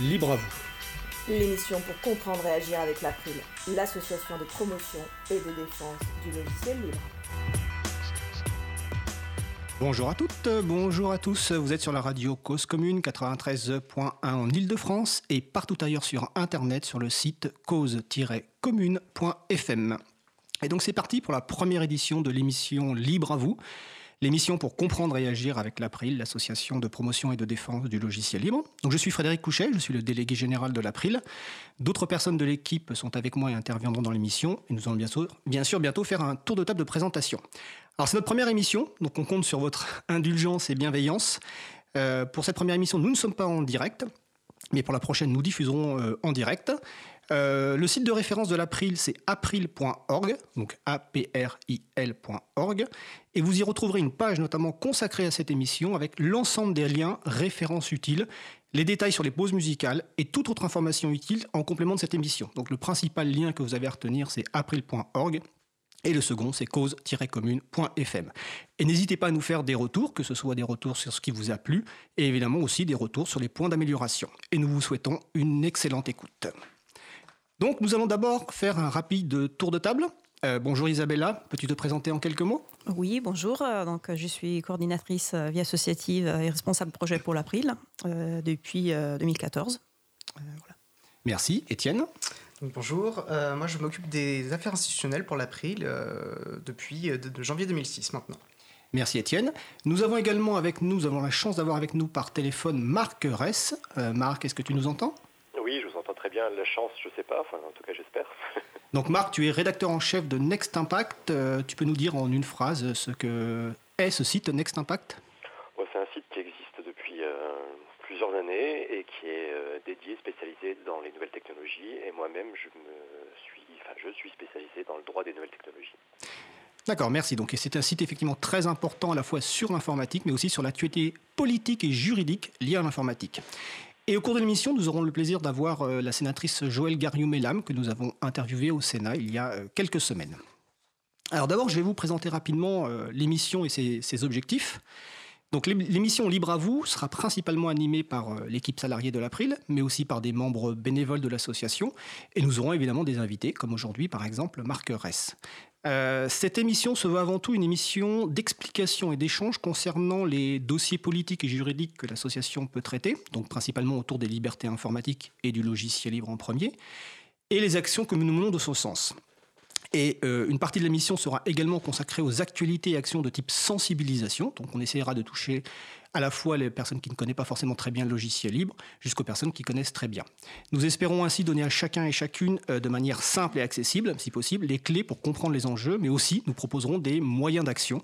libre à vous. L'émission pour comprendre et agir avec l'April, l'association de promotion et de défense du logiciel libre. Bonjour à toutes, bonjour à tous. Vous êtes sur la radio Cause Commune 93.1 en Ile-de-France et partout ailleurs sur Internet sur le site cause-commune.fm. Et donc c'est parti pour la première édition de l'émission Libre à vous. L'émission pour comprendre et agir avec l'April, l'association de promotion et de défense du logiciel libre. Je suis Frédéric Couchet, je suis le délégué général de l'April. D'autres personnes de l'équipe sont avec moi et interviendront dans l'émission. Et nous allons bien sûr bientôt faire un tour de table de présentation. Alors c'est notre première émission, donc on compte sur votre indulgence et bienveillance. Euh, pour cette première émission, nous ne sommes pas en direct, mais pour la prochaine, nous diffuserons euh, en direct. Euh, le site de référence de l'April, c'est april.org, donc A-P-R-I-L.org, et vous y retrouverez une page notamment consacrée à cette émission avec l'ensemble des liens, références utiles, les détails sur les pauses musicales et toute autre information utile en complément de cette émission. Donc le principal lien que vous avez à retenir, c'est april.org. Et le second, c'est cause-commune.fm. Et n'hésitez pas à nous faire des retours, que ce soit des retours sur ce qui vous a plu, et évidemment aussi des retours sur les points d'amélioration. Et nous vous souhaitons une excellente écoute. Donc nous allons d'abord faire un rapide tour de table. Euh, bonjour Isabella, peux-tu te présenter en quelques mots? Oui, bonjour. Euh, donc, je suis coordinatrice euh, vie associative et responsable projet pour l'April depuis 2014. Merci. Étienne? Bonjour, moi je m'occupe des affaires institutionnelles pour l'April depuis janvier 2006 maintenant. Merci Étienne. Nous avons également avec nous, nous avons la chance d'avoir avec nous par téléphone Marc Ress. Marc, est-ce que tu nous entends? Bien la chance, je sais pas, enfin en tout cas j'espère. Donc Marc, tu es rédacteur en chef de Next Impact. Euh, tu peux nous dire en une phrase ce que est ce site Next Impact? C'est un site qui existe depuis euh, plusieurs années et qui est euh, dédié, spécialisé dans les nouvelles technologies. Et moi-même, je me suis, enfin, je suis spécialisé dans le droit des nouvelles technologies. D'accord, merci. Donc c'est un site effectivement très important à la fois sur l'informatique, mais aussi sur l'actualité politique et juridique liée à l'informatique. Et au cours de l'émission, nous aurons le plaisir d'avoir euh, la sénatrice Joëlle Gariou-Mellam, que nous avons interviewée au Sénat il y a euh, quelques semaines. Alors d'abord, je vais vous présenter rapidement euh, l'émission et ses, objectifs. Donc l'émission Libre à vous sera principalement animée par l'équipe salariée de l'April, mais aussi par des membres bénévoles de l'association. Et nous aurons évidemment des invités, comme aujourd'hui par exemple Marc Ress. Euh, cette émission se veut avant tout une émission d'explication et d'échange concernant les dossiers politiques et juridiques que l'association peut traiter, donc principalement autour des libertés informatiques et du logiciel libre en premier, et les actions que nous menons de ce sens. Et euh, une partie de l'émission sera également consacrée aux actualités et actions de type sensibilisation, donc on essaiera de toucher à la fois les personnes qui ne connaissent pas forcément très bien le logiciel libre, jusqu'aux personnes qui connaissent très bien. Nous espérons ainsi donner à chacun et chacune, euh, de manière simple et accessible, si possible, les clés pour comprendre les enjeux, mais aussi nous proposerons des moyens d'action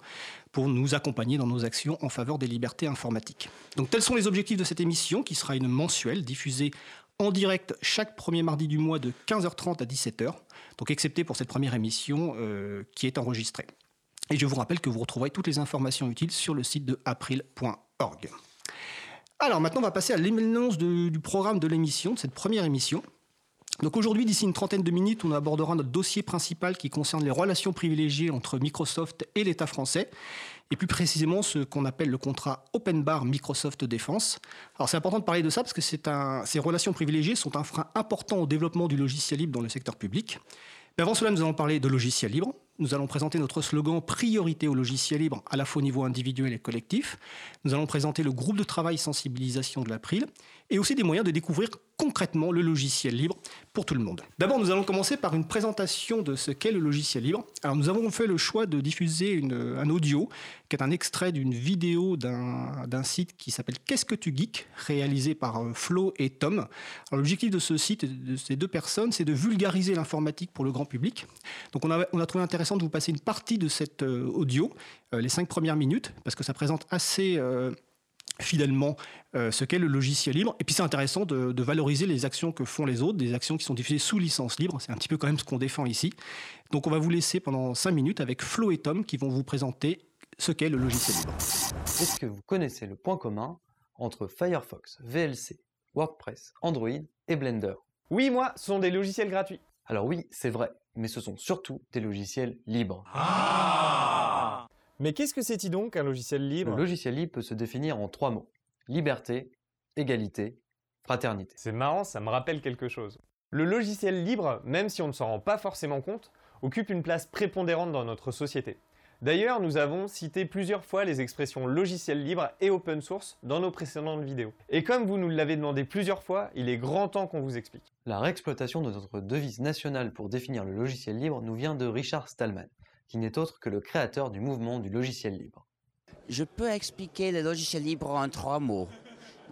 pour nous accompagner dans nos actions en faveur des libertés informatiques. Donc tels sont les objectifs de cette émission, qui sera une mensuelle diffusée en direct chaque premier mardi du mois de 15h30 à 17h, donc excepté pour cette première émission euh, qui est enregistrée. Et je vous rappelle que vous retrouverez toutes les informations utiles sur le site de april.org. Alors maintenant, on va passer à l'éminence du programme de l'émission, de cette première émission. Donc aujourd'hui, d'ici une trentaine de minutes, on abordera notre dossier principal qui concerne les relations privilégiées entre Microsoft et l'État français, et plus précisément ce qu'on appelle le contrat Open Bar Microsoft Défense. Alors c'est important de parler de ça parce que ces relations privilégiées sont un frein important au développement du logiciel libre dans le secteur public. Mais avant cela, nous allons parler de logiciel libre, nous allons présenter notre slogan Priorité au logiciel libre à la fois au niveau individuel et collectif. Nous allons présenter le groupe de travail sensibilisation de l'April et aussi des moyens de découvrir concrètement le logiciel libre pour tout le monde. D'abord, nous allons commencer par une présentation de ce qu'est le logiciel libre. Alors, nous avons fait le choix de diffuser un audio qui est un extrait d'une vidéo d'un site qui s'appelle Qu'est-ce que tu geeks réalisé par euh, Flo et Tom. L'objectif de ce site, de ces deux personnes, c'est de vulgariser l'informatique pour le grand public. Donc, on a, on a trouvé intéressant de vous passer une partie de cet euh, audio, euh, les cinq premières minutes, parce que ça présente assez fidèlement euh, ce qu'est le logiciel libre. Et puis c'est intéressant de, valoriser les actions que font les autres, des actions qui sont diffusées sous licence libre. C'est un petit peu quand même ce qu'on défend ici. Donc on va vous laisser pendant 5 minutes avec Flo et Tom qui vont vous présenter ce qu'est le logiciel libre. Est-ce que vous connaissez le point commun entre Firefox, VLC, WordPress, Android et Blender? Oui, moi, ce sont des logiciels gratuits. Alors oui, c'est vrai, mais ce sont surtout des logiciels libres. Ah mais qu'est-ce que c'est-il donc un logiciel libre? Le logiciel libre peut se définir en trois mots. Liberté, égalité, Fraternité. C'est marrant, ça me rappelle quelque chose. Le logiciel libre, même si on ne s'en rend pas forcément compte, occupe une place prépondérante dans notre société. D'ailleurs, nous avons cité plusieurs fois les expressions logiciel libre et open source dans nos précédentes vidéos. Et comme vous nous l'avez demandé plusieurs fois, il est grand temps qu'on vous explique. La réexploitation de notre devise nationale pour définir le logiciel libre nous vient de Richard Stallman, qui n'est autre que le créateur du mouvement du logiciel libre. Je peux expliquer le logiciel libre en trois mots.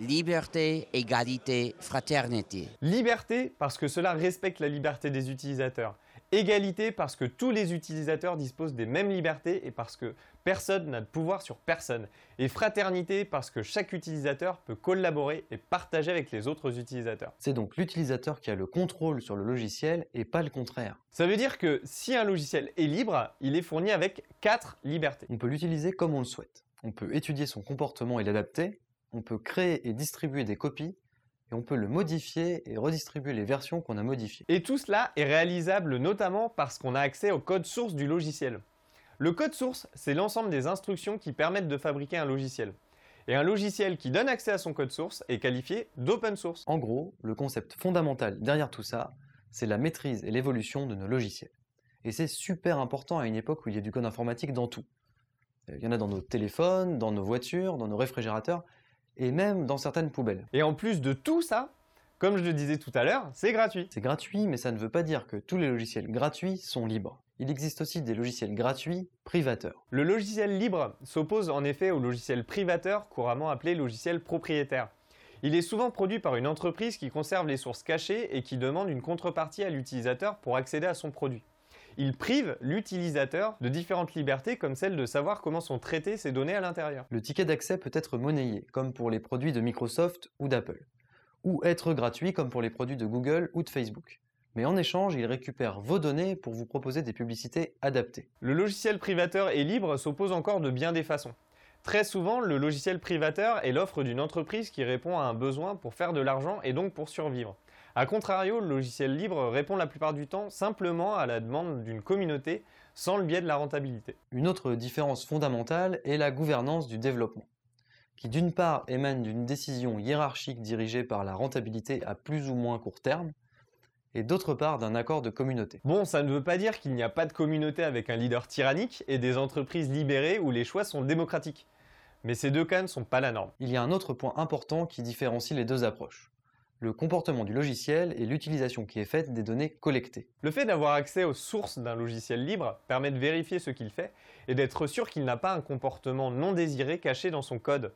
Liberté, égalité, fraternité. Liberté parce que cela respecte la liberté des utilisateurs. Égalité parce que tous les utilisateurs disposent des mêmes libertés et parce que personne n'a de pouvoir sur personne. Et fraternité parce que chaque utilisateur peut collaborer et partager avec les autres utilisateurs. C'est donc l'utilisateur qui a le contrôle sur le logiciel et pas le contraire. Ça veut dire que si un logiciel est libre, il est fourni avec quatre libertés. On peut l'utiliser comme on le souhaite. On peut étudier son comportement et l'adapter. On peut créer et distribuer des copies et on peut le modifier et redistribuer les versions qu'on a modifiées. Et tout cela est réalisable notamment parce qu'on a accès au code source du logiciel. Le code source, c'est l'ensemble des instructions qui permettent de fabriquer un logiciel. Et un logiciel qui donne accès à son code source est qualifié d'open source. En gros, le concept fondamental derrière tout ça, c'est la maîtrise et l'évolution de nos logiciels. Et c'est super important à une époque où il y a du code informatique dans tout. Il y en a dans nos téléphones, dans nos voitures, dans nos réfrigérateurs, et même dans certaines poubelles. Et en plus de tout ça, comme je le disais tout à l'heure, c'est gratuit. C'est gratuit, mais ça ne veut pas dire que tous les logiciels gratuits sont libres. Il existe aussi des logiciels gratuits privateurs. Le logiciel libre s'oppose en effet au logiciel privateur, couramment appelé logiciel propriétaire. Il est souvent produit par une entreprise qui conserve les sources cachées et qui demande une contrepartie à l'utilisateur pour accéder à son produit. Il prive l'utilisateur de différentes libertés comme celle de savoir comment sont traitées ces données à l'intérieur. Le ticket d'accès peut être monnayé, comme pour les produits de Microsoft ou d'Apple, ou être gratuit comme pour les produits de Google ou de Facebook. Mais en échange, il récupère vos données pour vous proposer des publicités adaptées. Le logiciel privateur et libre s'oppose encore de bien des façons. Très souvent, le logiciel privateur est l'offre d'une entreprise qui répond à un besoin pour faire de l'argent et donc pour survivre. A contrario, le logiciel libre répond la plupart du temps simplement à la demande d'une communauté sans le biais de la rentabilité. Une autre différence fondamentale est la gouvernance du développement, qui d'une part émane d'une décision hiérarchique dirigée par la rentabilité à plus ou moins court terme, et d'autre part d'un accord de communauté. Bon, ça ne veut pas dire qu'il n'y a pas de communauté avec un leader tyrannique et des entreprises libérées où les choix sont démocratiques. Mais ces deux cas ne sont pas la norme. Il y a un autre point important qui différencie les deux approches le comportement du logiciel et l'utilisation qui est faite des données collectées. Le fait d'avoir accès aux sources d'un logiciel libre permet de vérifier ce qu'il fait et d'être sûr qu'il n'a pas un comportement non désiré caché dans son code.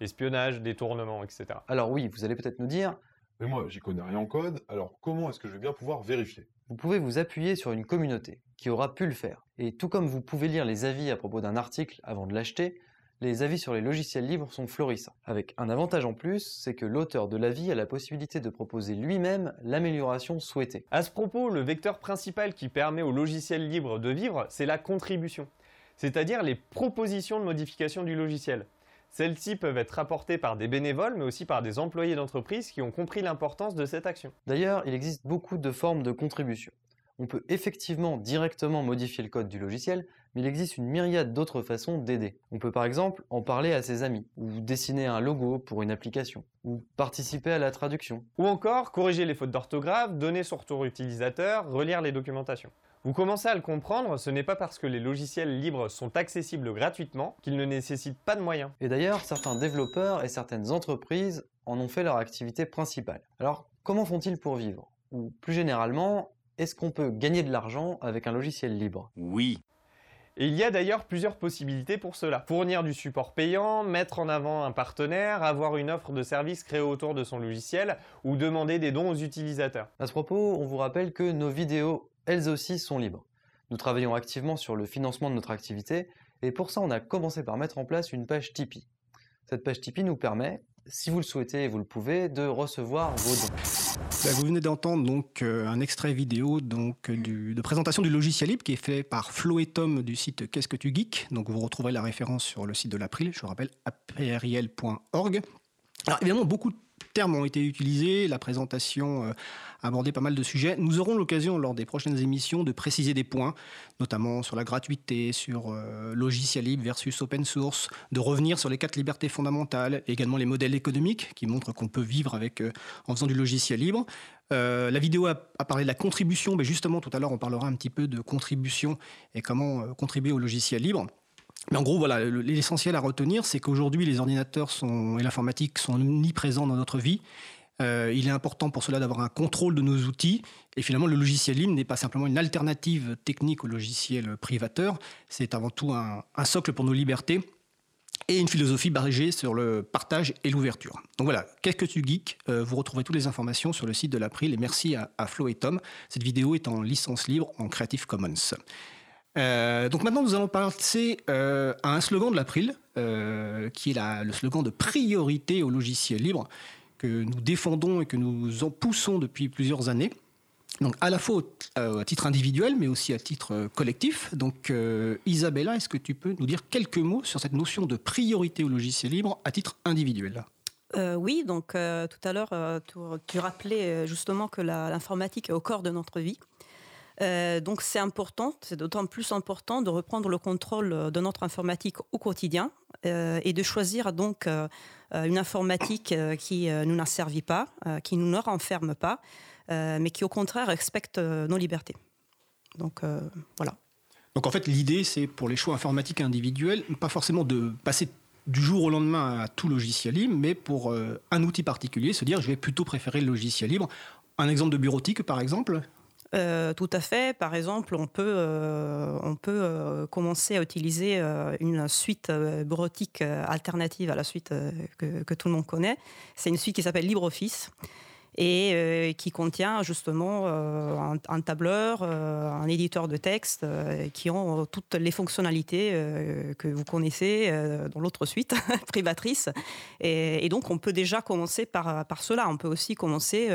Espionnage, détournement, etc. Alors oui, vous allez peut-être nous dire Mais moi, j'y connais rien en code, alors comment est-ce que je vais bien pouvoir vérifier? Vous pouvez vous appuyer sur une communauté qui aura pu le faire. Et tout comme vous pouvez lire les avis à propos d'un article avant de l'acheter, les avis sur les logiciels libres sont florissants. Avec un avantage en plus, c'est que l'auteur de l'avis a la possibilité de proposer lui-même l'amélioration souhaitée. À ce propos, le vecteur principal qui permet aux logiciels libres de vivre, c'est la contribution, c'est-à-dire les propositions de modification du logiciel. Celles-ci peuvent être apportées par des bénévoles, mais aussi par des employés d'entreprise qui ont compris l'importance de cette action. D'ailleurs, il existe beaucoup de formes de contribution. On peut effectivement directement modifier le code du logiciel, mais il existe une myriade d'autres façons d'aider. On peut par exemple en parler à ses amis, ou dessiner un logo pour une application, ou participer à la traduction. Ou encore corriger les fautes d'orthographe, donner son retour utilisateur, relire les documentations. Vous commencez à le comprendre, ce n'est pas parce que les logiciels libres sont accessibles gratuitement qu'ils ne nécessitent pas de moyens. Et d'ailleurs, certains développeurs et certaines entreprises en ont fait leur activité principale. Alors, comment font-ils pour vivre? Ou plus généralement, est-ce qu'on peut gagner de l'argent avec un logiciel libre? Oui. Et il y a d'ailleurs plusieurs possibilités pour cela. Fournir du support payant, mettre en avant un partenaire, avoir une offre de service créée autour de son logiciel ou demander des dons aux utilisateurs. À ce propos, on vous rappelle que nos vidéos, elles aussi, sont libres. Nous travaillons activement sur le financement de notre activité et pour ça, on a commencé par mettre en place une page Tipeee. Cette page Tipeee nous permet, si vous le souhaitez vous le pouvez, de recevoir vos dons. Bah, vous venez d'entendre donc euh, un extrait vidéo donc du, de présentation du logiciel libre qui est fait par Flo et Tom du site Qu'est-ce que tu geeks? Donc vous retrouverez la référence sur le site de l'April, je vous rappelle apriel.org. Alors évidemment beaucoup termes ont été utilisés, la présentation euh, a abordé pas mal de sujets. Nous aurons l'occasion lors des prochaines émissions de préciser des points, notamment sur la gratuité, sur euh, logiciel libre versus open source, de revenir sur les quatre libertés fondamentales, également les modèles économiques qui montrent qu'on peut vivre avec, euh, en faisant du logiciel libre. la vidéo a, parlé de la contribution, mais justement tout à l'heure on parlera un petit peu de contribution et comment contribuer au logiciel libre. Mais en gros, voilà, l'essentiel à retenir, c'est qu'aujourd'hui, les ordinateurs et l'informatique sont omniprésents dans notre vie. Euh, il est important pour cela d'avoir un contrôle de nos outils. Et finalement, le logiciel libre n'est pas simplement une alternative technique au logiciel privateur. C'est avant tout un, socle pour nos libertés et une philosophie basée sur le partage et l'ouverture. Donc voilà, quelques tu geek, euh, vous retrouverez toutes les informations sur le site de l'April et merci à Flo et Tom. Cette vidéo est en licence libre en Creative Commons. Euh, donc maintenant, nous allons passer euh, à un slogan de l'April, euh, qui est le slogan de priorité au logiciel libre, que nous défendons et que nous en poussons depuis plusieurs années. Donc à la fois à titre individuel, mais aussi à titre collectif. Donc Isabella, est-ce que tu peux nous dire quelques mots sur cette notion de priorité au logiciel libre à titre individuel? Oui, donc tout à l'heure, tu, tu, rappelais justement que l'informatique est au corps de notre vie. Euh, donc c'est important, c'est d'autant plus important de reprendre le contrôle de notre informatique au quotidien euh, et de choisir donc euh, une informatique qui ne nous n'asservit pas, qui ne nous renferme pas, mais qui au contraire respecte nos libertés. Donc voilà. Donc en fait l'idée c'est pour les choix informatiques individuels, pas forcément de passer du jour au lendemain à tout logiciel libre, mais pour un outil particulier, se dire je vais plutôt préférer le logiciel libre. Un exemple de bureautique par exemple euh, tout à fait. Par exemple, on peut, euh, on peut euh, commencer à utiliser une suite bureautique alternative à la suite que, que, tout le monde connaît. C'est une suite qui s'appelle LibreOffice et euh, qui contient justement euh, un, tableur, euh, un éditeur de texte qui ont toutes les fonctionnalités que vous connaissez dans l'autre suite privatrice. Et, donc on peut déjà commencer par, par cela. On peut aussi commencer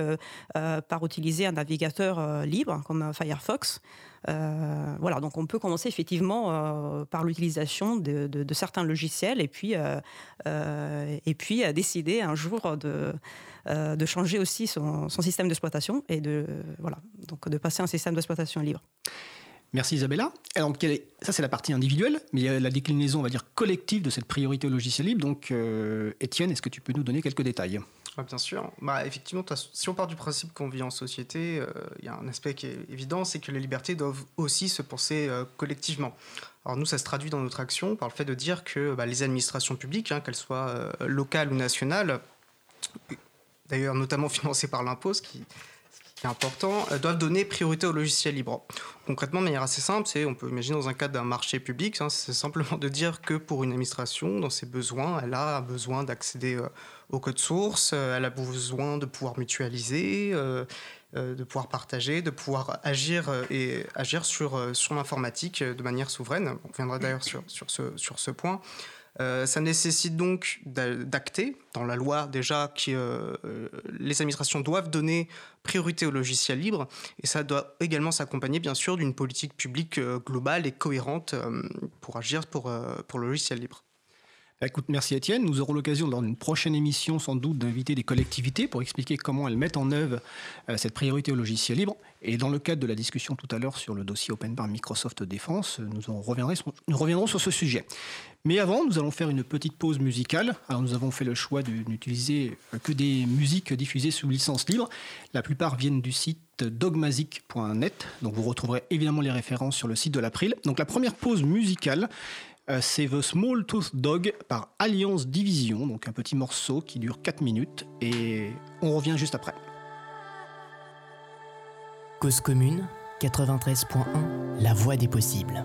par utiliser un navigateur libre comme Firefox. voilà, donc on peut commencer effectivement par l'utilisation de, certains logiciels et puis, et puis décider un jour de, euh, de changer aussi son, système d'exploitation et de, voilà, donc de passer à un système d'exploitation libre. Merci Isabella. Alors, ça, c'est la partie individuelle, mais il y a la déclinaison, on va dire, collective de cette priorité au logiciel libre. Donc, euh, Étienne, est-ce que tu peux nous donner quelques détails? Bien sûr. Bah, effectivement, si on part du principe qu'on vit en société, euh, il y a un aspect qui est évident, c'est que les libertés doivent aussi se penser collectivement. Alors nous, ça se traduit dans notre action par le fait de dire que bah, les administrations publiques, hein, qu'elles soient locales ou nationales, d'ailleurs notamment financés par l'impôt, ce qui, est important, euh, doivent donner priorité au logiciel libre. Concrètement, de manière assez simple, c'est, on peut imaginer dans un cadre d'un marché public, hein, c'est simplement de dire que pour une administration, dans ses besoins, elle a besoin d'accéder euh, au code source, euh, elle a besoin de pouvoir mutualiser, de pouvoir partager, de pouvoir agir et agir sur, l'informatique de manière souveraine. On viendra d'ailleurs sur, sur, ce, sur ce point. Euh, ça nécessite donc d'acter dans la loi déjà que euh, euh, les administrations doivent donner priorité au logiciel libre et ça doit également s'accompagner bien sûr d'une politique publique globale et cohérente pour agir pour, pour le logiciel libre. Bah, écoute, merci Étienne. Nous aurons l'occasion dans une prochaine émission sans doute d'inviter des collectivités pour expliquer comment elles mettent en œuvre euh, cette priorité au logiciel libre. Et dans le cadre de la discussion tout à l'heure sur le dossier Open Bar Microsoft Défense, nous, en reviendrons, nous reviendrons sur ce sujet. Mais avant, nous allons faire une petite pause musicale. Alors nous avons fait le choix de n'utiliser que des musiques diffusées sous licence libre. La plupart viennent du site dogmazic.net. Donc vous retrouverez évidemment les références sur le site de l'April. Donc la première pause musicale euh, c'est The Small Tooth Dog par Alliance Division, donc un petit morceau qui dure 4 minutes et on revient juste après. Cause commune 93.1 La voix des possibles.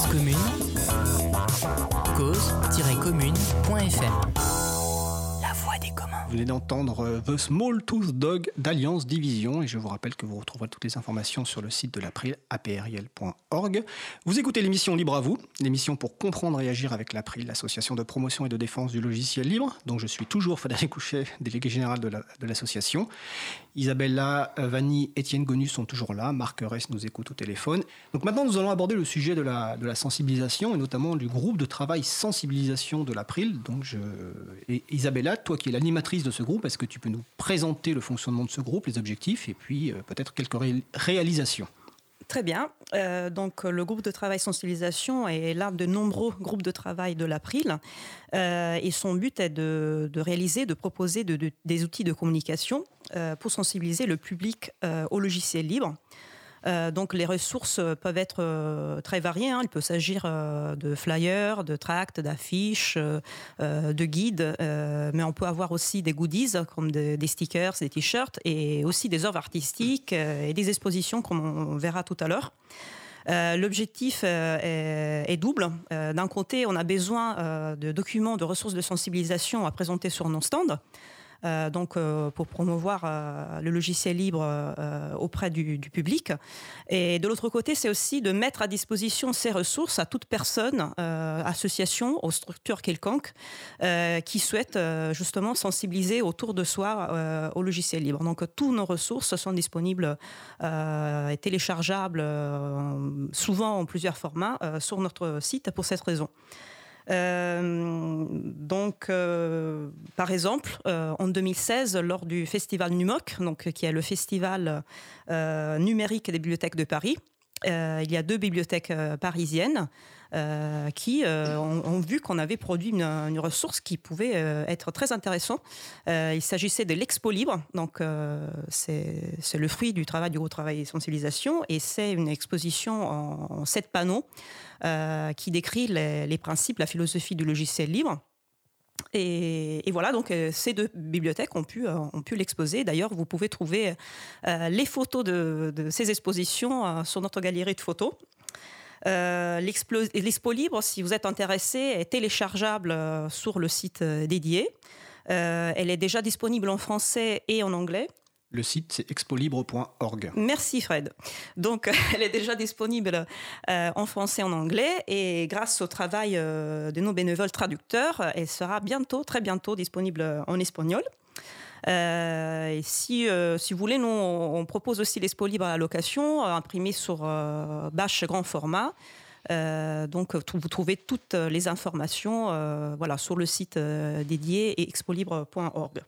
Cause commune. Cause-commune.fm. La voix des communs. Vous venez d'entendre euh, The Small Tooth Dog d'Alliance Division et je vous rappelle que vous retrouverez toutes les informations sur le site de l'April, april.org. Vous écoutez l'émission Libre à vous, l'émission pour comprendre et agir avec l'April, l'association de promotion et de défense du logiciel libre. Donc je suis toujours Frédéric Couchet, délégué général de l'association. Isabella Vanni, Étienne Gonu sont toujours là, Marc Ress nous écoute au téléphone. Donc maintenant nous allons aborder le sujet de la, sensibilisation et notamment du groupe de travail sensibilisation de l'April. Donc Isabella, toi qui es l'animatrice de ce groupe. Est-ce que tu peux nous présenter le fonctionnement de ce groupe, les objectifs et puis euh, peut-être quelques réalisations? Très bien. Euh, donc, le groupe de travail sensibilisation est l'un de nombreux groupes de travail de l'April. Euh, et son but est de, réaliser, de proposer des outils de communication pour sensibiliser le public au logiciel libre. Euh, donc les ressources peuvent être euh, très variées. Hein. Il peut s'agir euh, de flyers, de tracts, d'affiches, de guides, mais on peut avoir aussi des goodies comme des stickers, des t-shirts et aussi des œuvres artistiques et des expositions comme on verra tout à l'heure. L'objectif est, double. D'un côté, on a besoin de documents, de ressources de sensibilisation à présenter sur nos stands. Euh, donc euh, pour promouvoir euh, le logiciel libre auprès du, public. Et de l'autre côté, c'est aussi de mettre à disposition ces ressources à toute personne, association, aux structures quelconques qui souhaitent justement sensibiliser autour de soi au logiciel libre. Donc toutes nos ressources sont disponibles et téléchargeables souvent en plusieurs formats sur notre site pour cette raison. Euh, donc, euh, par exemple, euh, en 2016, lors du festival NUMOC, qui est le festival numérique des bibliothèques de Paris, il y a deux bibliothèques parisiennes euh, qui euh, ont, vu qu'on avait produit une, ressource qui pouvait euh, être très intéressante. il s'agissait de l'Expo Libre, donc c'est le fruit du travail du gros travail de sensibilisation, et c'est une exposition en, sept panneaux qui décrit les, principes, la philosophie du logiciel libre. Et, voilà, donc ces deux bibliothèques ont pu, pu l'exposer. D'ailleurs, vous pouvez trouver les photos de, ces expositions sur notre galerie de photos. Euh, L'Expo Libre, si vous êtes intéressé, est téléchargeable euh, sur le site euh, dédié. elle est déjà disponible en français et en anglais. Le site, c'est expolibre.org. Merci Fred. Donc, elle est déjà disponible en français et en anglais. Et grâce au travail de nos bénévoles traducteurs, elle sera bientôt, très bientôt, disponible en espagnol. Euh, et si, euh, si vous voulez, nous, on, propose aussi l'expo libre à la location, euh, imprimé sur bâche grand format. donc, vous trouvez toutes les informations voilà, sur le site dédié et expolibre.org.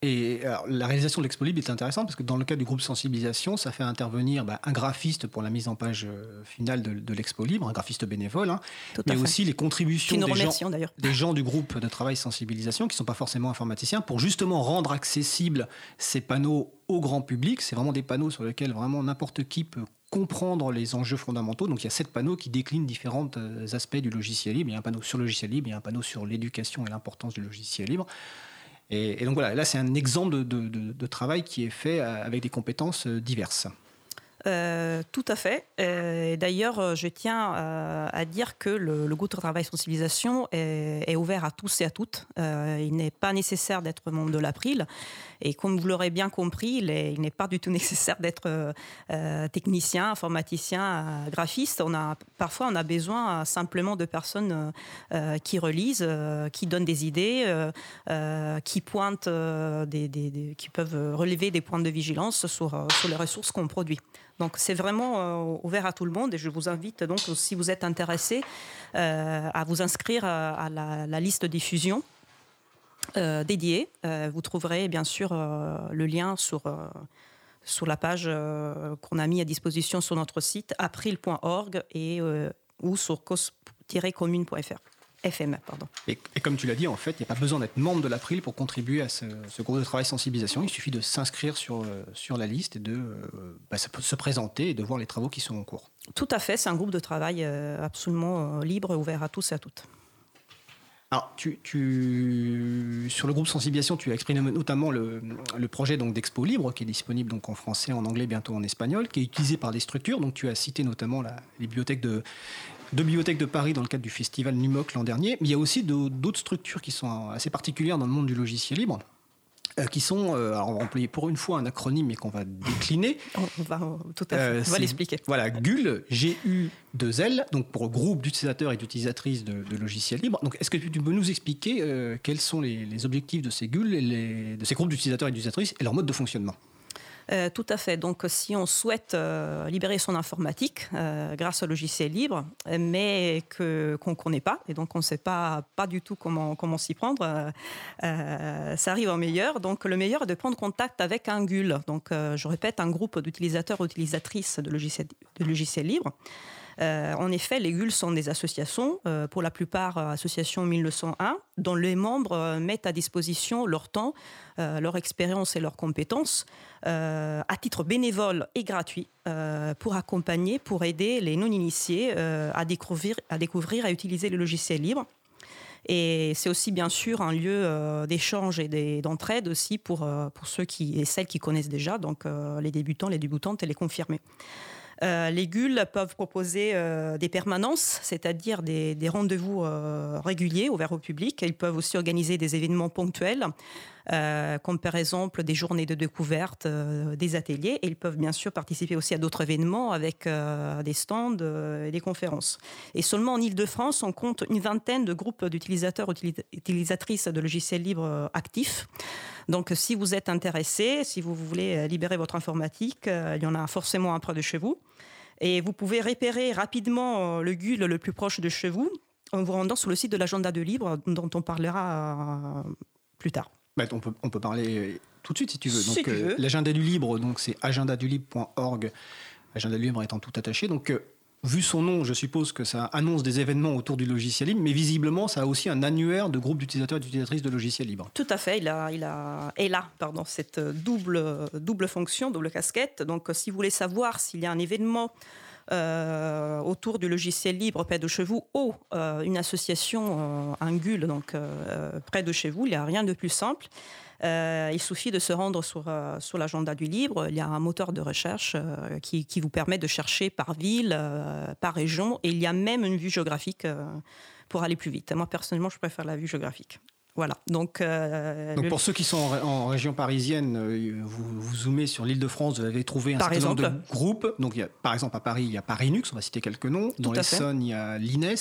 Et la réalisation de l'Expo Libre est intéressante parce que dans le cadre du groupe sensibilisation, ça fait intervenir bah, un graphiste pour la mise en page euh, finale de, l'Expo Libre, un graphiste bénévole, hein, mais aussi les contributions des gens, des gens, du groupe de travail sensibilisation qui ne sont pas forcément informaticiens pour justement rendre accessibles ces panneaux au grand public. C'est vraiment des panneaux sur lesquels vraiment n'importe qui peut comprendre les enjeux fondamentaux. Donc il y a sept panneaux qui déclinent différents euh, aspects du logiciel libre. Il y a un panneau sur le logiciel libre, il y a un panneau sur l'éducation et l'importance du logiciel libre. Et, donc voilà, là c'est un exemple de, travail qui est fait euh, avec des compétences euh, diverses. Euh, tout à fait. D'ailleurs, je tiens à dire que le, groupe de travail sensibilisation est, ouvert à tous et à toutes. il n'est pas nécessaire d'être membre de l'April. Et comme vous l'aurez bien compris, il n'est pas du tout nécessaire d'être euh, euh, technicien, informaticien, euh, graphiste. Parfois, on a besoin simplement de personnes qui relisent, qui donnent des idées, qui pointent, qui peuvent relever des points de vigilance sur les ressources qu'on produit. Donc c'est vraiment ouvert à tout le monde et je vous invite donc si vous êtes intéressé à vous inscrire à, la, liste diffusion euh, dédié. Euh, vous trouverez bien sûr euh, le lien sur, sur la page qu'on a mis à disposition sur notre site april.org et ou sur cos-commune.fr. Pardon. Et, comme tu l'as dit, en fait, il n'y a pas besoin d'être membre de l'April pour contribuer à ce, groupe de travail sensibilisation. Il suffit de s'inscrire sur, sur la liste et de bah, se présenter et de voir les travaux qui sont en cours. Tout à fait, c'est un groupe de travail absolument libre, ouvert à tous et à toutes. Alors, tu, tu, sur le groupe Sensibilisation, tu as exprimé notamment le, le projet donc d'Expo Libre, qui est disponible donc en français, en anglais, bientôt en espagnol, qui est utilisé par des structures. Donc, tu as cité notamment la, les bibliothèques de, deux bibliothèques de Paris dans le cadre du festival Numoc l'an dernier. Mais il y a aussi d'autres structures qui sont assez particulières dans le monde du logiciel libre. Euh, qui sont, euh, alors on va employer pour une fois un acronyme mais qu'on va décliner. On va, tout à fait, euh, on va l'expliquer. Voilà, GUL, G-U-2-L, donc pour groupe d'utilisateurs et d'utilisatrices de, logiciels libres. Donc est-ce que tu peux nous expliquer quels sont les, objectifs de ces GUL, et les, de ces groupes d'utilisateurs et d'utilisatrices et leur mode de fonctionnement? Euh, tout à fait. Donc, si on souhaite euh, libérer son informatique euh, grâce au logiciel libre, mais que qu'on ne connaît pas, et donc on ne sait pas pas du tout comment comment s'y prendre, ça arrive au meilleur. Donc, le meilleur est de prendre contact avec un GUL. Donc, je répète, un groupe d'utilisateurs utilisatrices de logiciels de logiciels libres. Euh, en effet, les GUL sont des associations, euh, pour la plupart euh, associations 1901, dont les membres mettent à disposition leur temps, leur expérience et leurs compétences à titre bénévole et gratuit pour accompagner, pour aider les non-initiés à découvrir, à découvrir, à utiliser les logiciels libres. Et c'est aussi bien sûr un lieu d'échange et d'entraide aussi pour, pour ceux qui, et celles qui connaissent déjà, donc les débutants, les débutantes et les confirmés. Euh, les GUL peuvent proposer euh, des permanences, c'est-à-dire des, rendez-vous euh, réguliers ouverts au public. Ils peuvent aussi organiser des événements ponctuels, comme par exemple des journées de découverte, des ateliers. Et ils peuvent bien sûr participer aussi à d'autres événements avec des stands et des conférences. Et seulement en Ile-de-France, on compte une vingtaine de groupes d'utilisateurs, utilisatrices de logiciels libres actifs. Donc, si vous êtes intéressé, si vous voulez libérer votre informatique, il y en a forcément un près de chez vous. Et vous pouvez repérer rapidement euh, le GUL le plus proche de chez vous en vous rendant sur le site de l'agenda de libre dont on parlera euh, plus tard. Bah, on, peut, on peut parler tout de suite si tu veux. donc, euh, l'agenda du libre, donc c'est agendadulibre.org. Agenda du libre étant tout attaché. Donc, vu son nom, je suppose que ça annonce des événements autour du logiciel libre, mais visiblement, ça a aussi un annuaire de groupes d'utilisateurs et d'utilisatrices de logiciels libres. Tout à fait. Il a, il a, là, pardon, cette double, double fonction, double casquette. Donc, si vous voulez savoir s'il y a un événement euh, autour du logiciel libre près de chez vous ou euh, une association, euh, un GUL, donc près de chez vous, il n'y a rien de plus simple. Euh, il suffit de se rendre sur, euh, sur l'agenda du libre. Il y a un moteur de recherche euh, qui, qui, vous permet de chercher par ville, par région, et il y a même une vue géographique pour aller plus vite. Moi, personnellement, je préfère la vue géographique. Voilà. Donc, Donc pour ceux qui sont en, région parisienne, vous, vous zoomez sur l'île de France, vous avez trouvé un certain nombre de groupes. Donc, il y a, par exemple, à Paris, il y a Paris on va citer quelques noms. Dans l'Essonne, il y a l'INES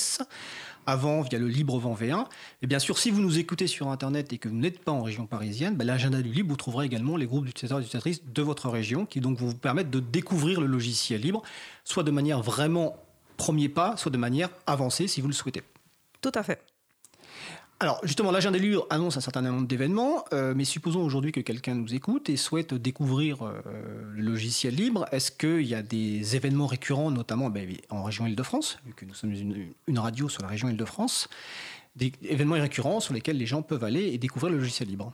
avant via le Libre Vent V1. Et bien sûr, si vous nous écoutez sur Internet et que vous n'êtes pas en région parisienne, ben, l'agenda du libre, vous trouverez également les groupes d'utilisateurs et d'utilisatrices de votre région qui donc vous permettent de découvrir le logiciel libre, soit de manière vraiment premier pas, soit de manière avancée si vous le souhaitez. Tout à fait. Alors justement, l'agenda des annonce un certain nombre d'événements, euh, mais supposons aujourd'hui que quelqu'un nous écoute et souhaite découvrir euh, le logiciel libre. Est-ce qu'il y a des événements récurrents, notamment ben, en région Île-de-France, vu que nous sommes une, une radio sur la région Île-de-France, des événements récurrents sur lesquels les gens peuvent aller et découvrir le logiciel libre?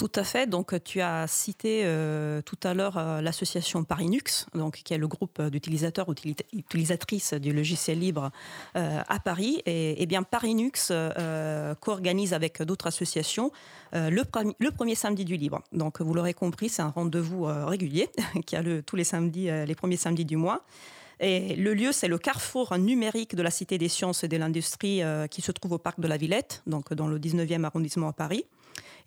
Tout à fait. Donc, tu as cité euh, tout à l'heure euh, l'association Parinux, donc qui est le groupe d'utilisateurs utilisatrices du logiciel libre euh, à Paris. Et, bien, Parinux co-organise avec d'autres associations le, premier samedi du libre. Donc, vous l'aurez compris, c'est un rendez-vous régulier qui a le, tous les samedis, les premiers samedis du mois. Et le lieu, c'est le carrefour numérique de la Cité des sciences et de l'industrie qui se trouve au parc de la Villette, donc dans le 19e arrondissement à Paris.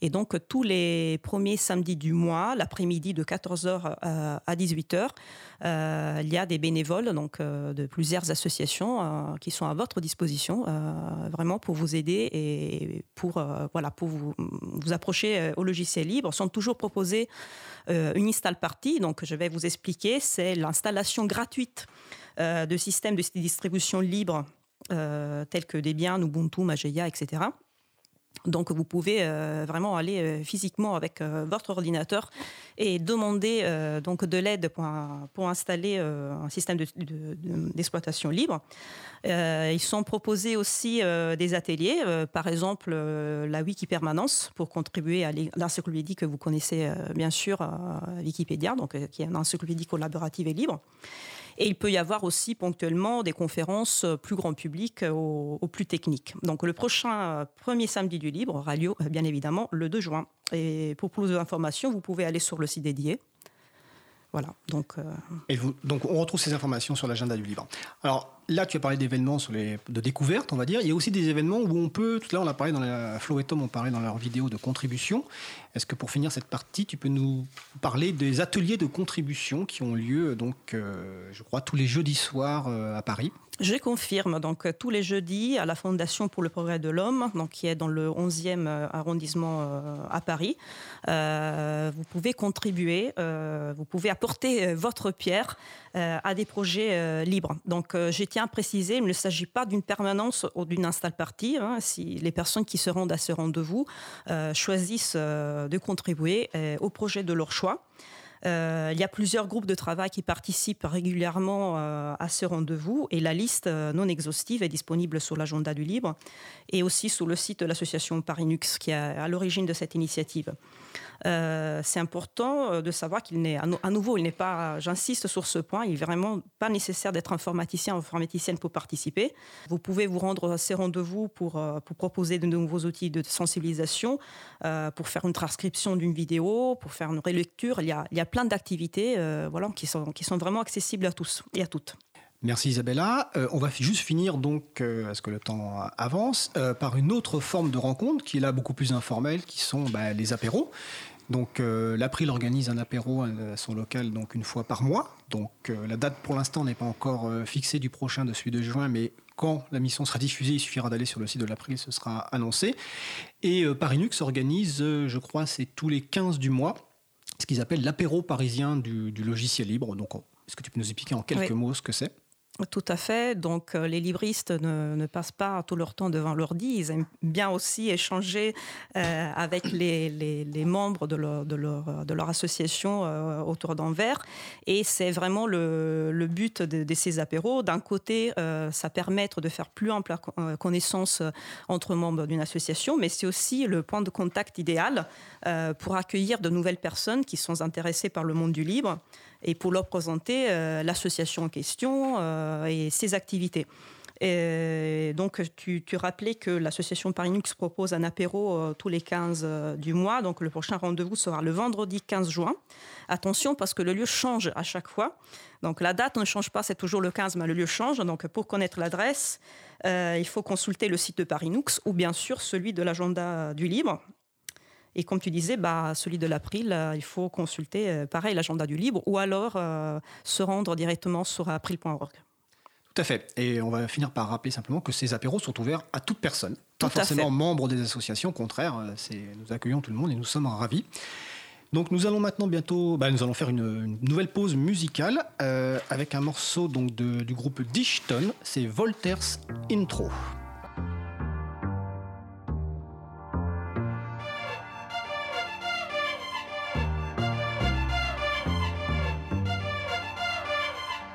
Et donc, tous les premiers samedis du mois, l'après-midi de 14h euh, à 18h, euh, il y a des bénévoles donc, euh, de plusieurs associations qui sont à votre disposition, vraiment pour vous aider et pour, voilà, pour vous, vous approcher au logiciel libre. sont toujours proposés une install party. Donc, je vais vous expliquer. C'est l'installation gratuite de systèmes de distribution libre tels que Debian, Ubuntu, Mageia, etc. Donc vous pouvez euh, vraiment aller euh, physiquement avec euh, votre ordinateur et demander donc de l'aide pour, installer un système d'exploitation libre. ils sont proposés aussi des ateliers, par exemple la Wiki Permanence pour contribuer à l'encyclopédie que vous connaissez bien sûr, Wikipédia, donc qui est une encyclopédie collaborative et libre. Et il peut y avoir aussi ponctuellement des conférences plus grand public ou, plus techniques. Donc le prochain premier samedi du libre aura lieu bien évidemment le 2 juin. Et pour plus d'informations, vous pouvez aller sur le site dédié. Voilà, donc. Et donc on retrouve ces informations sur l'agenda du libre. Alors là, tu as parlé d'événements de découverte, on va dire. Il y a aussi des événements où on peut, tout à l'heure on a parlé dans la, Flo et Tom ont parlé dans leur vidéo de contribution. Est-ce que pour finir cette partie, tu peux nous parler des ateliers de contribution qui ont lieu, donc, euh, je crois, tous les jeudis soirs euh, à Paris? Je confirme. Donc, tous les jeudis, à la Fondation pour le progrès de l'homme, donc, qui est dans le 11e euh, arrondissement à Paris, vous pouvez contribuer, vous pouvez apporter votre pierre à des projets libres. Donc, j'ai tiens à préciser, il ne s'agit pas d'une permanence ou d'une install partie. Hein, si les personnes qui se rendent à ce rendez-vous euh, choisissent euh, de contribuer euh, au projet de leur choix. Il y a plusieurs groupes de travail qui participent régulièrement à ce rendez-vous et la liste non exhaustive est disponible sur l'agenda du libre et aussi sur le site de l'association Parinux qui est à l'origine de cette initiative. Euh, c'est important euh, de savoir qu'il n'est, à nouveau, il n'est pas, j'insiste sur ce point, il n'est vraiment pas nécessaire d'être informaticien ou informaticienne pour participer. Vous pouvez vous rendre à ces rendez-vous pour, euh, pour proposer de nouveaux outils de sensibilisation, pour faire une transcription d'une vidéo, pour faire une relecture. Il y a plein d'activités voilà, qui, sont, vraiment accessibles à tous et à toutes. Merci Isabella. on va juste finir donc, à ce que le temps avance, par une autre forme de rencontre qui est là beaucoup plus informelle, qui sont bah, les apéros. Donc euh, l'April organise un apéro à son local donc une fois par mois. Donc euh, la date pour l'instant n'est pas encore euh, fixée du prochain de celui de juin, mais quand la mission sera diffusée, il suffira d'aller sur le site de l'April, ce sera annoncé. Et Parinux organise, je crois, c'est tous les 15 du mois, ce qu'ils appellent l'apéro parisien du, logiciel libre. Donc est-ce que tu peux nous expliquer en quelques mots ce que c'est? Tout à fait. Donc, euh, les libristes ne, passent pas tout leur temps devant l'ordi. Ils aiment bien aussi échanger euh, avec les, membres de leur, association euh, autour d'un verre. Et c'est vraiment le, but de, ces apéros. D'un côté, ça permet de faire plus ample connaissance entre membres d'une association, mais c'est aussi le point de contact idéal pour accueillir de nouvelles personnes qui sont intéressées par le monde du libre et pour leur présenter euh, l'association en question euh, et ses activités. Donc, tu, tu, rappelais que l'association Parinux propose un apéro euh, tous les 15 du mois. Donc, le prochain rendez-vous sera le vendredi 15 juin. Attention, parce que le lieu change à chaque fois. Donc, la date ne change pas, c'est toujours le 15, mais le lieu change. Donc, pour connaître l'adresse, il faut consulter le site de Parinux ou bien sûr celui de l'agenda du libre. Et comme tu disais, bah, celui de l'April, euh, il faut consulter, euh, pareil, l'agenda du libre ou alors euh, se rendre directement sur april.org. Tout à fait. Et on va finir par rappeler simplement que ces apéros sont ouverts à toute personne, pas forcément membre des associations. Au contraire, nous accueillons tout le monde et nous sommes ravis. Donc nous allons maintenant bientôt, bah, nous allons faire une, nouvelle pause musicale avec un morceau donc du groupe Dishton, c'est Voltaire's Intro.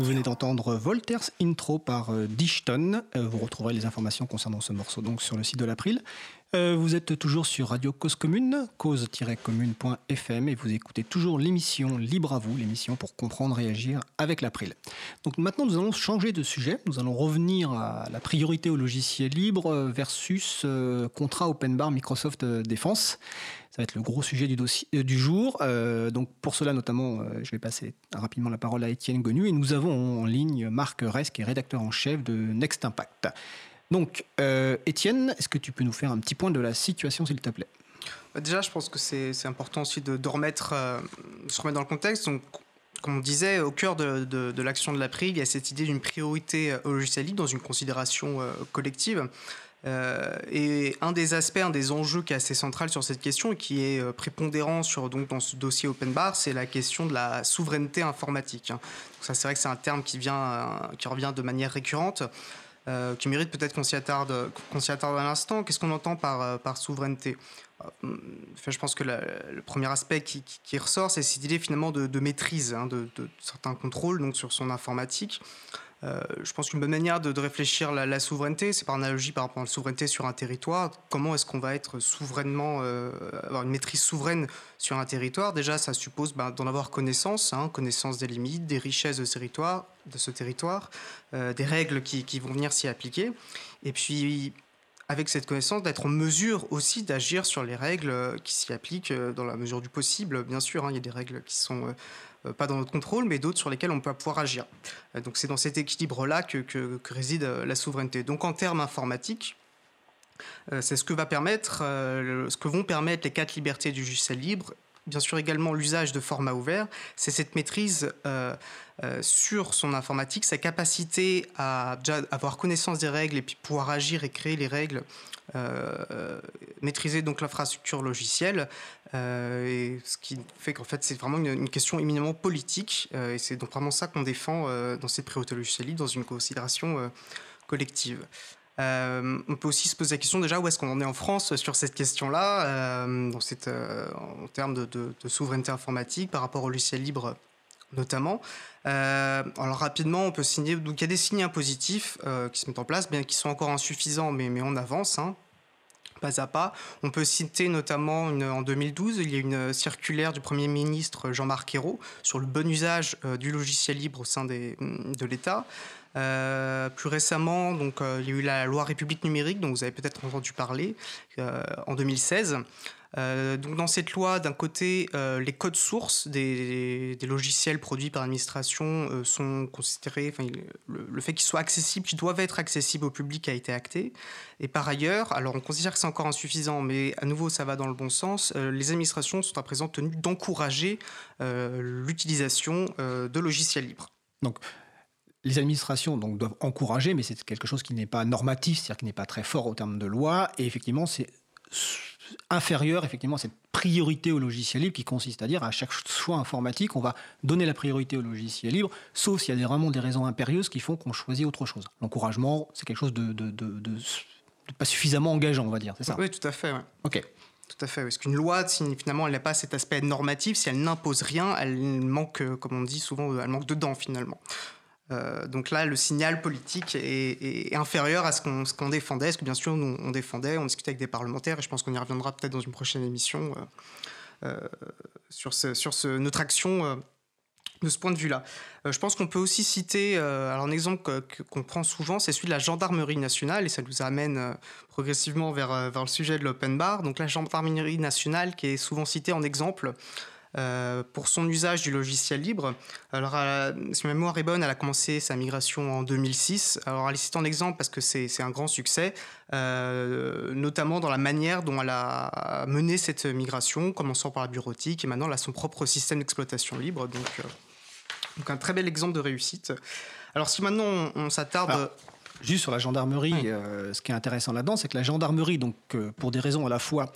Vous venez d'entendre Voltaire's Intro par euh, Dishton. Euh, vous retrouverez les informations concernant ce morceau donc sur le site de l'April. Euh, vous êtes toujours sur Radio Cause Commune, cause-commune.fm et vous écoutez toujours l'émission Libre à vous, l'émission pour comprendre et agir avec l'April. Donc maintenant nous allons changer de sujet, nous allons revenir à la priorité au logiciel libre versus contrat open bar Microsoft Défense. Ça va être le gros sujet du, dossier, euh, du jour. Euh, donc pour cela notamment, euh, je vais passer rapidement la parole à Étienne Gonu et nous avons en ligne Marc Res qui est rédacteur en chef de Next Impact. Donc Étienne, est-ce que tu peux nous faire un petit point de la situation s'il te plaît? Bah, Déjà, je pense que c'est important aussi de, remettre, se remettre dans le contexte. Donc, comme on disait, au cœur de, de- de l'action de il y a cette idée d'une priorité au logiciel libre dans une considération collective. Euh, et un des aspects, un des enjeux qui est assez central sur cette question et qui est euh, prépondérant sur, donc, dans ce dossier Open Bar, c'est la question de la souveraineté informatique. hein. Ça, c'est vrai que c'est un terme qui, vient, euh, qui revient de manière récurrente. qui mérite peut-être qu'on s'y attarde, qu'on s'y attarde un instant. Qu'est-ce qu'on entend par, souveraineté? Enfin, je pense que le premier aspect qui, ressort, c'est cette idée finalement de, de maîtrise, hein, de, de certains contrôles donc, sur son informatique. Euh, je pense qu'une bonne manière de, réfléchir la, la souveraineté, c'est par analogie par rapport à la souveraineté sur un territoire. Comment est-ce qu'on va être souverainement, euh, avoir une maîtrise souveraine sur un territoire? Déjà, ça suppose ben, d'en avoir connaissance, hein, connaissance des limites, des richesses de ce territoire, de ce territoire euh, des règles qui, vont venir s'y appliquer. Et puis, avec cette connaissance, d'être en mesure aussi d'agir sur les règles qui s'y appliquent dans la mesure du possible. Bien sûr, hein, il y a des règles qui sont pas dans notre contrôle, mais d'autres sur lesquelles on peut pouvoir agir. Euh, Donc c'est dans cet équilibre-là que, réside euh, la souveraineté. Donc en termes informatiques, euh, c'est ce que va permettre, euh, ce que vont permettre les quatre libertés du logiciel libre. Bien sûr également l'usage de formats ouverts. C'est cette maîtrise euh, euh, sur son informatique, sa capacité à avoir connaissance des règles et puis pouvoir agir et créer les règles, euh, maîtriser donc l'infrastructure logicielle. ce qui fait qu'en fait c'est vraiment une, question éminemment politique et c'est donc vraiment ça qu'on défend dans cette priorité logicielle libre, dans une considération collective. Euh, on peut aussi se poser la question déjà où est-ce qu'on en est en France sur cette question-là, euh, euh, en termes de, souveraineté informatique par rapport au logiciel libre notamment. Euh, alors rapidement, on peut signer. Donc il y a des signes positifs euh, qui se mettent en place, bien qu'ils soient encore insuffisants, mais, on avance. hein, pas à pas. On peut citer notamment en 2012, il y a une circulaire du Premier ministre Jean-Marc Ayrault sur le bon usage euh, du logiciel libre au sein de l'État. Euh, plus récemment, donc, euh, il y a eu la loi République numérique, dont vous avez peut-être entendu parler, euh, en 2016. Euh, donc dans cette loi, d'un côté, les codes sources des, logiciels produits par l'administration sont considérés, le, le fait qu'ils soient accessibles, qu'ils doivent être accessibles au public a été acté. Et par ailleurs, alors on considère que c'est encore insuffisant, mais à nouveau ça va dans le bon sens, les administrations sont à présent tenues d'encourager l'utilisation de logiciels libres. Donc, les administrations donc, doivent encourager, mais c'est quelque chose qui n'est pas normatif, c'est-à-dire qui n'est pas très fort au terme de loi, et effectivement, c'est inférieur effectivement à cette priorité au logiciel libre qui consiste à dire à chaque choix informatique, on va donner la priorité au logiciel libre, sauf s'il y a des- vraiment des raisons impérieuses qui font qu'on choisit autre chose. L'encouragement, c'est quelque chose de, de- de- de- de pas suffisamment engageant, on va dire, c'est ça? Oui, tout à fait. ouais. Ok. Tout à fait. Parce qu'une loi, finalement elle n'a pas cet aspect normatif, si elle n'impose rien, elle manque, euh, comme on dit souvent, elle manque dedans finalement. Euh, donc là, le signal politique est, inférieur à ce qu'on ce défendait. Parce que bien sûr, nous, on défendait, on discutait avec des parlementaires, et je pense qu'on y reviendra peut-être dans une prochaine émission euh, euh, sur, ce, ce, notre action de ce point de vue-là. Je pense qu'on peut aussi citer, alors un exemple qu'on prend souvent, c'est celui de la gendarmerie nationale, et ça nous amène progressivement vers, le sujet de l'open bar. Donc la gendarmerie nationale qui est souvent citée en exemple pour son usage du logiciel libre. Alors, euh, si ma mémoire est bonne, elle a commencé sa migration en 2006. Alors, elle est citée en exemple parce que c'est un grand succès, euh, notamment dans la manière dont elle a mené cette migration, commençant par la bureautique, et maintenant elle a son propre système d'exploitation libre. Donc, euh, donc, un très bel exemple de réussite. Alors, si maintenant on, on s'attarde... Juste sur la gendarmerie, euh, ce qui est intéressant là-dedans, c'est que la gendarmerie, donc, euh, pour des raisons à la fois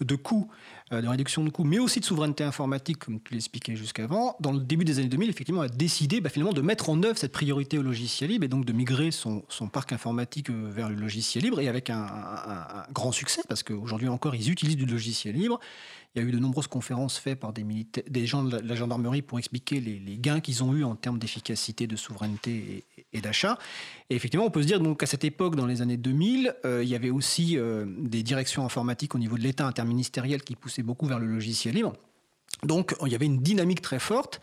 de coût euh, de réduction de coûts, mais aussi de souveraineté informatique, comme tu l'expliquais jusqu'avant, dans le début des années 2000, effectivement, a décidé bah, finalement de mettre en œuvre cette priorité au logiciel libre et donc de migrer son, son parc informatique euh, vers le logiciel libre et avec un grand succès parce qu'aujourd'hui encore, ils utilisent du logiciel libre. Il y a eu de nombreuses conférences faites par des, gens de la, gendarmerie pour expliquer les, gains qu'ils ont eus en termes d'efficacité, de souveraineté et, d'achat. Et effectivement, on peut se dire qu'à cette époque, dans les années 2000, euh, il y avait aussi euh, des directions informatiques au niveau de l'État interministériel qui poussaient beaucoup vers le logiciel libre. Donc, il y avait une dynamique très forte.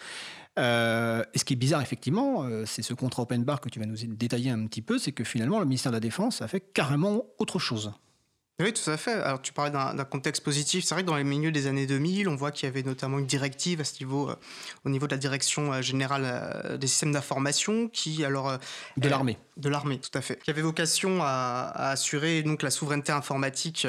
Euh, et ce qui est bizarre, effectivement, c'est ce contrat open bar que tu vas nous détailler un petit peu, c'est que finalement, le ministère de la Défense a fait carrément autre chose. Oui, tout à fait. Alors, tu parlais d'un contexte positif. C'est vrai que dans les milieux des années 2000, on voit qu'il y avait notamment une directive à ce niveau, euh, au niveau de la direction euh, générale euh, des systèmes d'information, qui alors De l'armée. de l'armée, tout à fait, qui avait vocation à, à assurer donc la souveraineté informatique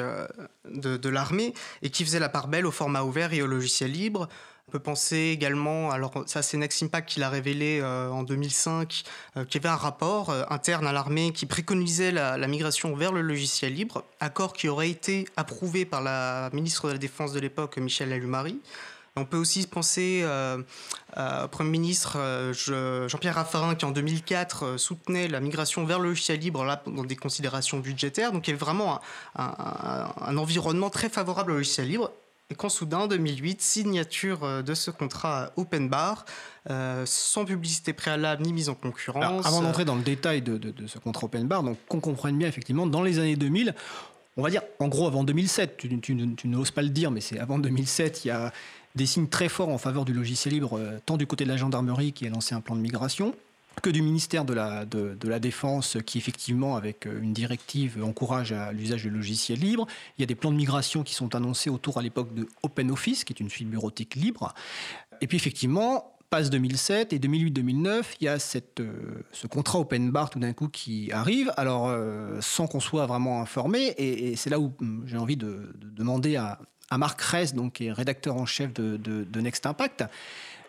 de, de l'armée et qui faisait la part belle au format ouvert et au logiciel libre. On peut penser également, alors ça c'est Next Impact qui l'a révélé euh, en 2005, euh, qu'il y avait un rapport euh, interne à l'armée qui préconisait la, migration vers le logiciel libre, accord qui aurait été approuvé par la ministre de la Défense de l'époque, Michel Allumari. On peut aussi penser au Premier ministre je- Jean-Pierre Raffarin qui en 2004 euh, soutenait la migration vers le logiciel libre dans des considérations budgétaires. Donc il y avait vraiment un- un environnement très favorable au logiciel libre. Et quand soudain, en 2008, signature euh, de ce contrat open bar, euh, sans publicité préalable ni mise en concurrence. Alors, avant d'entrer dans le détail de, de- de ce contrat open bar, donc qu'on comprenne bien effectivement, dans les années 2000, on va dire en gros avant 2007, tu, tu- tu n'oses pas le dire, mais c'est avant 2007, il y a des signes très forts en faveur du logiciel libre, euh, tant du côté de la gendarmerie qui a lancé un plan de migration, que du ministère de la, de, de Défense qui effectivement, avec euh, une directive, encourage à l'usage du logiciel libre. Il y a des plans de migration qui sont annoncés autour à l'époque de OpenOffice, qui est une suite bureautique libre. Et puis effectivement, passe 2007 et 2008-2009, il y a euh, ce contrat open bar tout d'un coup qui arrive, alors euh, sans qu'on soit vraiment informé, et, c'est là où hum, j'ai envie de, de demander à, à Marc Ress, donc, qui est rédacteur en chef de, de- de Next Impact,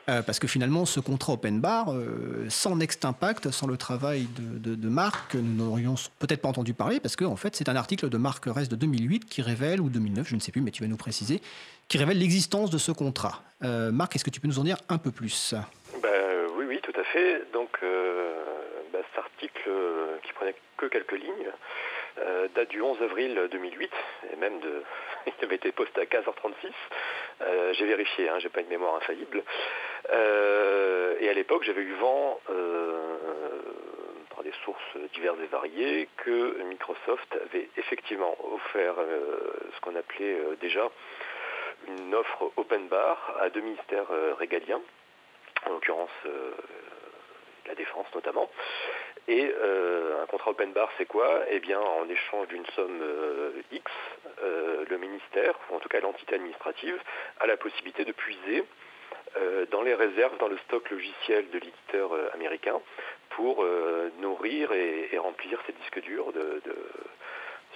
euh, parce que finalement, ce contrat open bar, euh, sans Next Impact, sans le travail de, de- Marc, nous n'aurions peut-être pas entendu parler, parce que en fait, c'est un article de Marc Ress de 2008 qui révèle, ou 2009, je ne sais plus, mais tu vas nous préciser, qui révèle l'existence de ce contrat. Euh, Marc, est-ce que tu peux nous en dire un peu plus? Euh, oui, oui, tout à fait. Donc, bah, cet article qui prenait que quelques lignes euh, date du 11 avril 2008 et même de, il avait été posté à 15h36. Euh, j'ai vérifié, hein, j'ai pas une mémoire infaillible. Euh, et à l'époque, j'avais eu vent par des sources diverses et variées que Microsoft avait effectivement offert ce qu'on appelait déjà une offre open bar à deux ministères régaliens en l'occurrence la défense notamment. Et euh, un contrat open bar, c'est quoi? Eh bien, en échange d'une somme euh, X, euh, le ministère, ou en tout cas l'entité administrative, a la possibilité de puiser dans les réserves, dans le stock logiciel de l'éditeur américain, pour nourrir et, remplir ses disques durs de,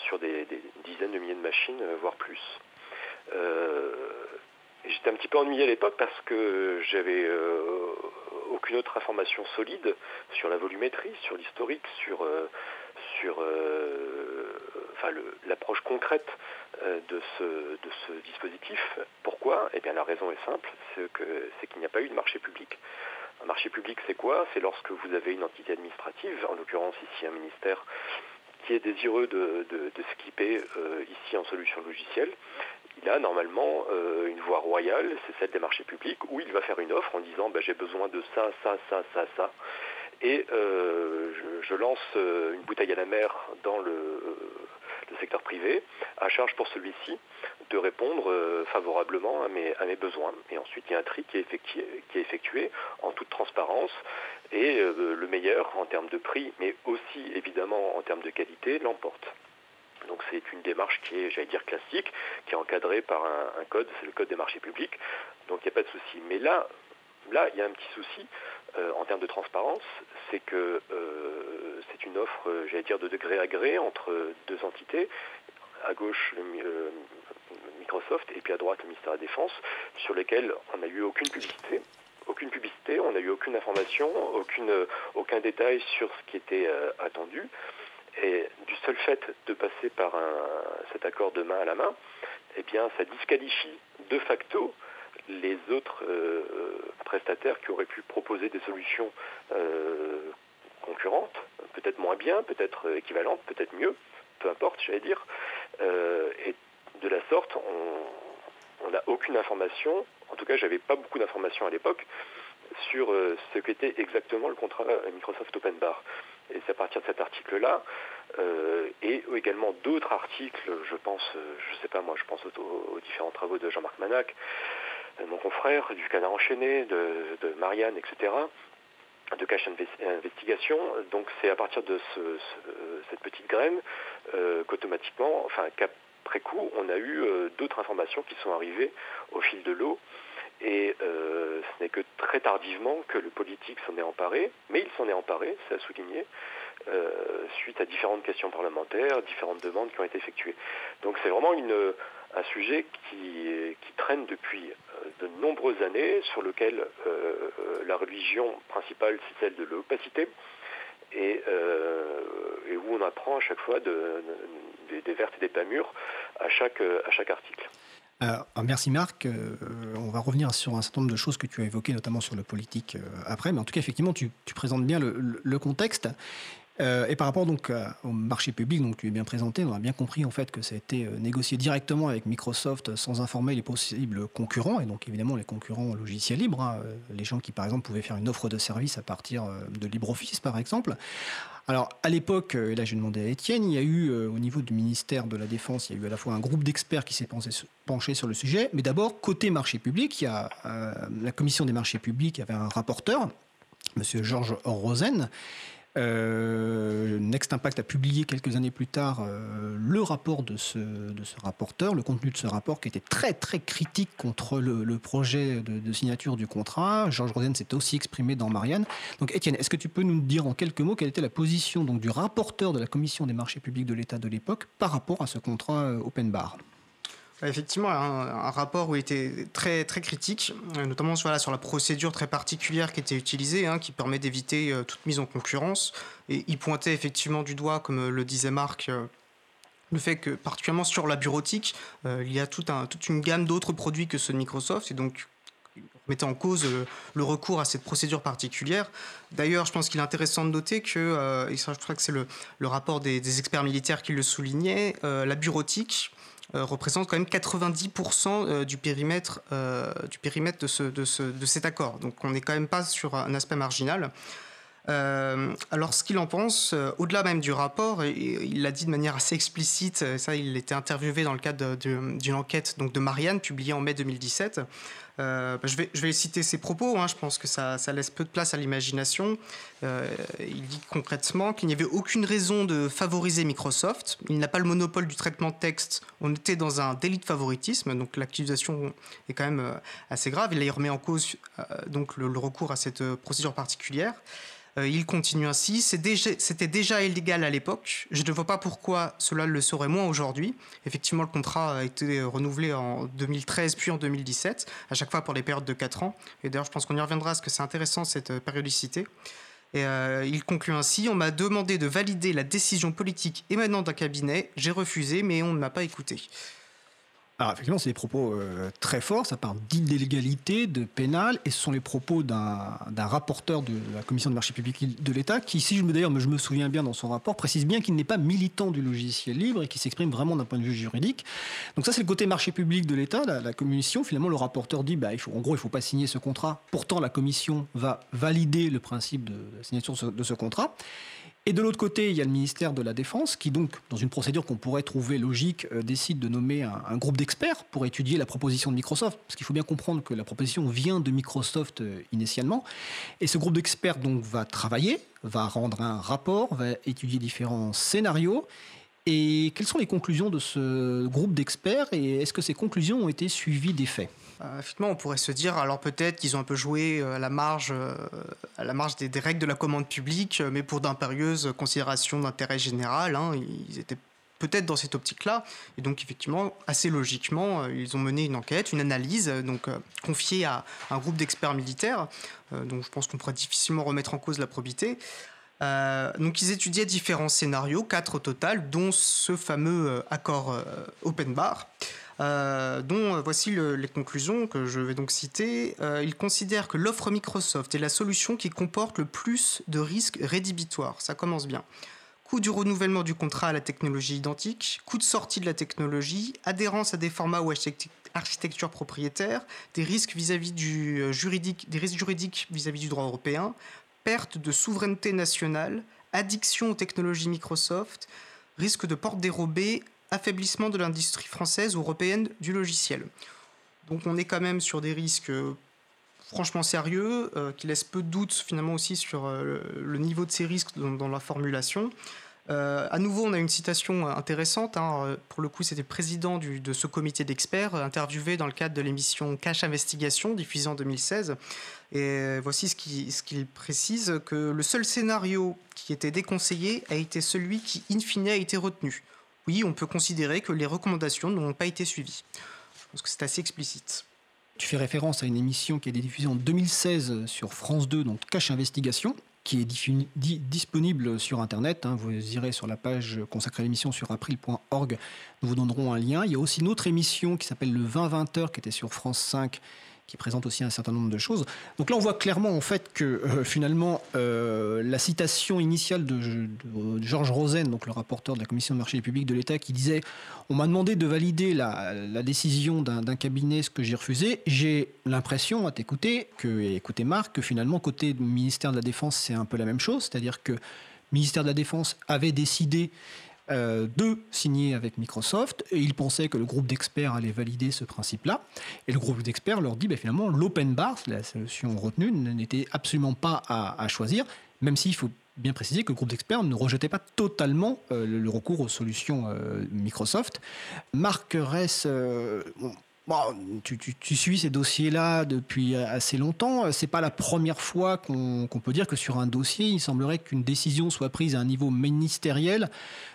sur des, dizaines de milliers de machines, voire plus. J'étais un petit peu ennuyé à l'époque parce que j'avais aucune autre information solide sur la volumétrie, sur l'historique, sur, euh, sur euh, enfin, l'approche concrète euh, de, ce, de ce dispositif. Pourquoi? Eh bien la raison est simple, c'est qu'il n'y a pas eu de marché public. Un marché public, c'est quoi? C'est lorsque vous avez une entité administrative, en l'occurrence ici un ministère, est désireux de, de, euh, ici en solution logicielle, il a normalement euh, une voie royale, c'est celle des marchés publics, où il va faire une offre en disant bah, j'ai besoin de ça, ça, ça, ça, ça. Et euh, je, lance une bouteille à la mer dans le secteur privé, à charge pour celui-ci de répondre euh, favorablement à mes, besoins. Et ensuite, il y a un tri qui est effectué, qui est effectué en toute transparence. Et euh, le meilleur en termes de prix, mais aussi évidemment en termes de qualité, l'emporte. Donc c'est une démarche qui est, j'allais dire, classique, qui est encadrée par un, code, c'est le code des marchés publics. Donc il n'y a pas de souci. Mais là, là, il y a un petit souci euh, en termes de transparence, c'est que c'est une offre, euh, j'allais dire, de degré à gré entre deux entités. À gauche, euh, Microsoft, et puis à droite, le ministère de la Défense, sur lesquels on n'a eu aucune publicité. Aucune publicité, on n'a eu aucune information, aucun détail sur ce qui était euh, attendu. Et du seul fait de passer par cet accord de main à la main, eh bien, ça disqualifie de facto, les autres prestataires qui auraient pu proposer des solutions concurrentes, peut-être moins bien, peut-être équivalentes, peut-être mieux, peu importe, j'allais dire. et de la sorte, on n'a aucune information, en tout cas j'avais pas beaucoup d'informations à l'époque, sur ce qu'était exactement le contrat Microsoft Open Bar. Et c'est à partir de cet article-là, euh, et également d'autres articles, je pense, euh, je sais pas moi, je pense aux, différents travaux de Jean-Marc Manac, euh, mon confrère, du Canard enchaîné, de, Marianne, etc., de Cache Investigation. Donc c'est à partir de cette petite graine qu'automatiquement, enfin qu'après coup, on a eu d'autres informations qui sont arrivées au fil de l'eau. Et ce n'est que très tardivement que le politique s'en est emparé, mais il s'en est emparé, c'est à souligner, euh, suite à différentes questions parlementaires, différentes demandes qui ont été effectuées. Donc c'est vraiment un sujet qui, traîne depuis euh, de nombreuses années, sur lequel euh, la religion principale, c'est celle de l'opacité, et, où on apprend à chaque fois des, vertes et des pas mûres à chaque, à chaque article. merci Marc. on va revenir sur un certain nombre de choses que tu as évoquées, notamment sur le politique après. Mais en tout cas, effectivement, tu, présentes bien le contexte. Euh, et par rapport donc au marché public, donc tu es bien présenté, on a bien compris en fait que ça a été euh, négocié directement avec Microsoft sans informer les possibles concurrents et donc évidemment les concurrents logiciels libres, hein, euh, les gens qui par exemple pouvaient faire une offre de service à partir de LibreOffice par exemple. Alors à l'époque, et là j'ai demandé à Étienne, il y a eu au niveau du ministère de la Défense, il y a eu à la fois un groupe d'experts qui s'est penché sur le sujet, mais d'abord côté marché public, il y a la commission des marchés publics, avait un rapporteur, Monsieur Georges Rosen, euh, Next Impact a publié quelques années plus tard euh, le rapport de ce, rapporteur, le contenu de ce rapport qui était très très critique contre le, projet de, signature du contrat. Georges Rosen s'est aussi exprimé dans Marianne. Donc Étienne, est-ce que tu peux nous dire en quelques mots quelle était la position donc, du rapporteur de la Commission des marchés publics de l'État de l'époque par rapport à ce contrat euh, Open Bar? Effectivement, un, rapport où il était très, très critique, euh, notamment sur, sur la procédure très particulière qui était utilisée, hein, qui permet d'éviter euh, toute mise en concurrence. Et il pointait effectivement du doigt, comme le disait Marc, euh, le fait que, particulièrement sur la bureautique, il y a toute une gamme d'autres produits que ceux de Microsoft, et donc mettait en cause le recours à cette procédure particulière. D'ailleurs, je pense qu'il est intéressant de noter que, et ça, je crois que c'est le, le, rapport des, experts militaires qui le soulignait, la bureautique euh, représente quand même 90% euh, du périmètre, euh, du périmètre de, ce, de, ce, de, cet accord. Donc on n'est quand même pas sur un aspect marginal. alors, ce qu'il en pense, au-delà même du rapport, il l'a dit de manière assez explicite, ça, il était interviewé dans le cadre d'une enquête donc, de Marianne, publiée en mai 2017. Euh, bah, je, vais, citer ses propos, hein. je pense que ça, laisse peu de place à l'imagination. Euh, il dit concrètement qu'il n'y avait aucune raison de favoriser Microsoft. Il n'a pas le monopole du traitement de texte. On était dans un délit de favoritisme, donc l'accusation est quand même euh, assez grave. Il remet en cause donc le, recours à cette procédure particulière. Euh, il continue ainsi. C'était déjà, illégal à l'époque. Je ne vois pas pourquoi cela le serait moins aujourd'hui. Effectivement, le contrat a été renouvelé en 2013 puis en 2017, à chaque fois pour les périodes de 4 ans. Et d'ailleurs, je pense qu'on y reviendra parce que c'est intéressant cette euh, périodicité. Et euh, il conclut ainsi On m'a demandé de valider la décision politique émanant d'un cabinet. J'ai refusé, mais on ne m'a pas écouté. Alors effectivement, c'est des propos euh, très forts, ça parle d'illégalité, de pénal, et ce sont les propos d'un rapporteur de la Commission de marché public de l'État, qui, si je me d'ailleurs, me souviens bien dans son rapport, précise bien qu'il n'est pas militant du logiciel libre et qui s'exprime vraiment d'un point de vue juridique. Donc ça, c'est le côté marché public de l'État, la, Commission. Finalement, le rapporteur dit, bah, en gros, il ne faut pas signer ce contrat. Pourtant, la Commission va valider le principe de la signature de ce contrat. Et de l'autre côté, il y a le ministère de la Défense qui, donc, dans une procédure qu'on pourrait trouver logique, euh, décide de nommer un, groupe d'experts pour étudier la proposition de Microsoft. Parce qu'il faut bien comprendre que la proposition vient de Microsoft euh, initialement. Et ce groupe d'experts va travailler, va rendre un rapport, va étudier différents scénarios. Et quelles sont les conclusions de ce groupe d'experts et est-ce que ces conclusions ont été suivies des faits euh, effectivement, on pourrait se dire, alors peut-être qu'ils ont un peu joué euh, à la marge, euh, à la marge des, règles de la commande publique, mais pour d'impérieuses considérations d'intérêt général. Hein, ils étaient peut-être dans cette optique-là. Et donc, effectivement, assez logiquement, ils ont mené une enquête, une analyse, donc confiée à un groupe d'experts militaires. donc, je pense qu'on pourrait difficilement remettre en cause la probité. donc, ils étudiaient différents scénarios, quatre au total, dont ce fameux accord open bar. Euh, dont euh, voici les conclusions que je vais donc citer. il considère que l'offre Microsoft est la solution qui comporte le plus de risques rédhibitoires. Ça commence bien. Coût du renouvellement du contrat à la technologie identique, coût de sortie de la technologie, adhérence à des formats ou architecture propriétaire, des risques vis-à-vis du des risques juridiques vis-à-vis -vis du droit européen, perte de souveraineté nationale, addiction aux technologies Microsoft, risque de porte dérobée, affaiblissement de l'industrie française ou européenne du logiciel. Donc on est quand même sur des risques euh, franchement sérieux, euh, qui laissent peu de doute finalement aussi sur euh, le niveau de ces risques dans, la formulation. à nouveau, on a une citation intéressante. Hein. Pour le coup, c'était le président de ce comité d'experts, interviewé dans le cadre de l'émission Cash Investigation, diffusée en 2016. Et voici ce qu'il précise, que le seul scénario qui était déconseillé a été celui qui, in fine, a été retenu. Oui, on peut considérer que les recommandations n'ont pas été suivies. Je pense que c'est assez explicite. Tu fais référence à une émission qui a été diffusée en 2016 sur France 2, donc Cache Investigation, qui est disponible sur Internet. Hein. Vous irez sur la page consacrée à l'émission sur april.org. Nous vous donnerons un lien. Il y a aussi une autre émission qui s'appelle le 20-20 heures qui était sur France 5 qui présente aussi un certain nombre de choses. Donc là, on voit clairement en fait que euh, finalement, euh, la citation initiale de, Georges Rosen, donc le rapporteur de la Commission de marché public de l'État, qui disait On m'a demandé de valider la, décision d'un cabinet, ce que j'ai refusé. J'ai l'impression, à t'écouter, que, et écouter Marc, que finalement, côté ministère de la Défense, c'est un peu la même chose. C'est-à-dire que ministère de la Défense avait décidé euh, de signer avec Microsoft. Et ils pensaient que le groupe d'experts allait valider ce principe-là. Et le groupe d'experts leur dit ben, finalement l'open bar, la solution retenue, n'était absolument pas à, choisir, même s'il faut bien préciser que le groupe d'experts ne rejetait pas totalement euh, le, recours aux solutions euh, Microsoft. Marc Ress, tu, suis ces dossiers-là depuis assez longtemps. C'est pas la première fois qu'on peut dire que sur un dossier, il semblerait qu'une décision soit prise à un niveau ministériel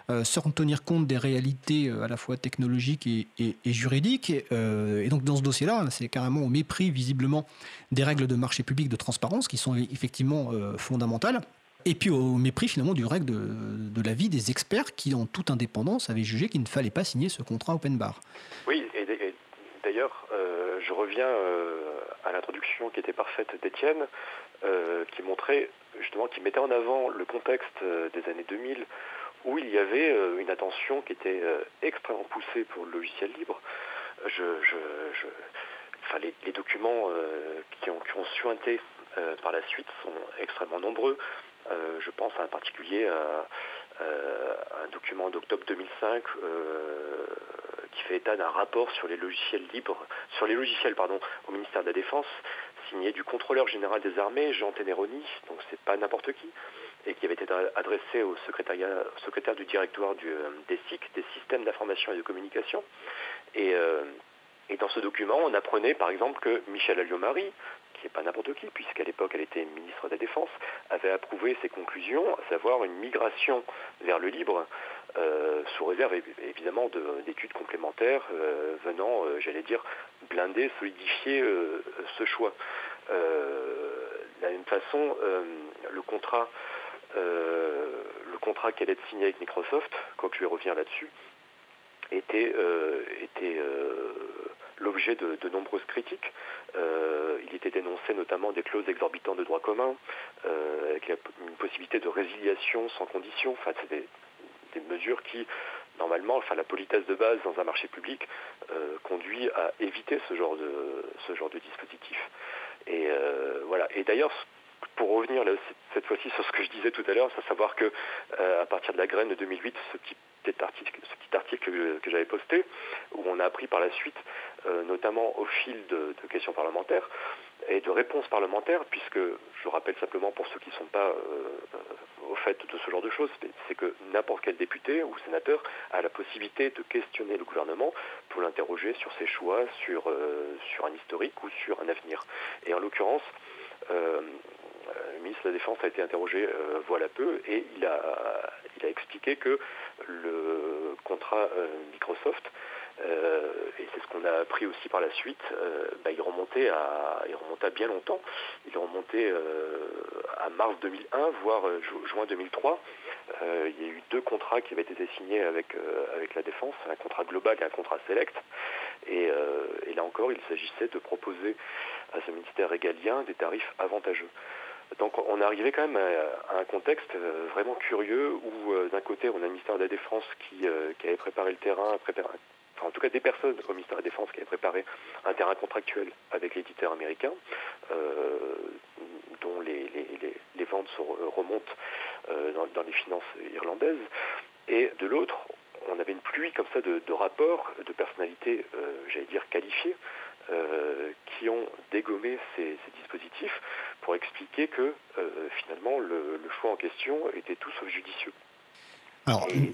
euh, sans tenir compte des réalités euh, à la fois technologiques et, juridiques. Euh, et donc dans ce dossier-là, c'est carrément au mépris visiblement des règles de marché public de transparence qui sont effectivement fondamentales. Et puis au mépris finalement du règle de, l'avis des experts qui, en toute indépendance, avaient jugé qu'il ne fallait pas signer ce contrat open bar. Oui, d'ailleurs, je reviens à l'introduction qui était parfaite d'Étienne, qui montrait justement, qui mettait en avant le contexte des années 2000 où il y avait euh, une attention qui était euh, extrêmement poussée pour le logiciel libre. Les, documents euh, qui, ont, qui ont suinté par la suite sont extrêmement nombreux. je pense en particulier à, un document d'octobre 2005 qui fait état d'un rapport sur les logiciels libres, sur les logiciels pardon, au ministère de la Défense, signé du contrôleur général des armées, Jean Teneroni, donc c'est pas n'importe qui, et qui avait été adressé au, secrétaire du directoire euh, des SIC, des systèmes d'information et de communication. Euh, et, dans ce document, on apprenait par exemple que Michel Alliot-Marie, qui n'est pas n'importe qui, puisqu'à l'époque elle était ministre de la Défense, avait approuvé ses conclusions, à savoir une migration vers le libre, euh, sous réserve évidemment d'études complémentaires venant, j'allais dire, blinder, solidifier ce choix. de la même façon, le contrat euh, le contrat qu'elle allait signer avec Microsoft, quand je vais revenir là-dessus, était, euh, était euh, l'objet de, nombreuses critiques. il était dénoncé notamment des clauses exorbitantes de droit commun, avec une possibilité de résiliation sans condition. Enfin, c'est des, mesures qui, normalement, enfin, la politesse de base dans un marché public conduit à éviter ce genre de, ce genre de dispositif. Et voilà. Et d'ailleurs, pour revenir cette fois-ci sur ce que je disais tout à l'heure, c'est à savoir que euh, à partir de la graine de 2008, ce petit, article, que, j'avais posté, où on a appris par la suite, euh, notamment au fil de, questions parlementaires et de réponses parlementaires, puisque je rappelle simplement pour ceux qui ne sont pas euh, au fait de ce genre de choses, c'est que n'importe quel député ou sénateur a la possibilité de questionner le gouvernement pour l'interroger sur ses choix, sur, sur un historique ou sur un avenir. Et en l'occurrence, ministre de la Défense a été interrogé euh, voilà peu et il a, expliqué que le contrat euh, Microsoft, euh, et c'est ce qu'on a appris aussi par la suite, bah, il, remontait à, il bien longtemps. Il remontait à mars 2001, voire juin 2003. il y a eu deux contrats qui avaient été signés avec, avec la Défense, un contrat global et un contrat select. Et, et là encore, il s'agissait de proposer à ce ministère régalien des tarifs avantageux. Donc on est arrivé quand même à, un contexte euh, vraiment curieux où euh, d'un côté on a le ministère de la Défense qui, euh, avait préparé le terrain, enfin en tout cas des personnes au ministère de la Défense qui avaient préparé un terrain contractuel avec l'éditeur américain, dont les, ventes remontent dans, les finances irlandaises. Et de l'autre, on avait une pluie comme ça de, rapports de personnalités, j'allais dire, qualifiées, qui ont dégommé ces dispositifs pour expliquer que euh, finalement le, choix en question était tout sauf judicieux. Alors, il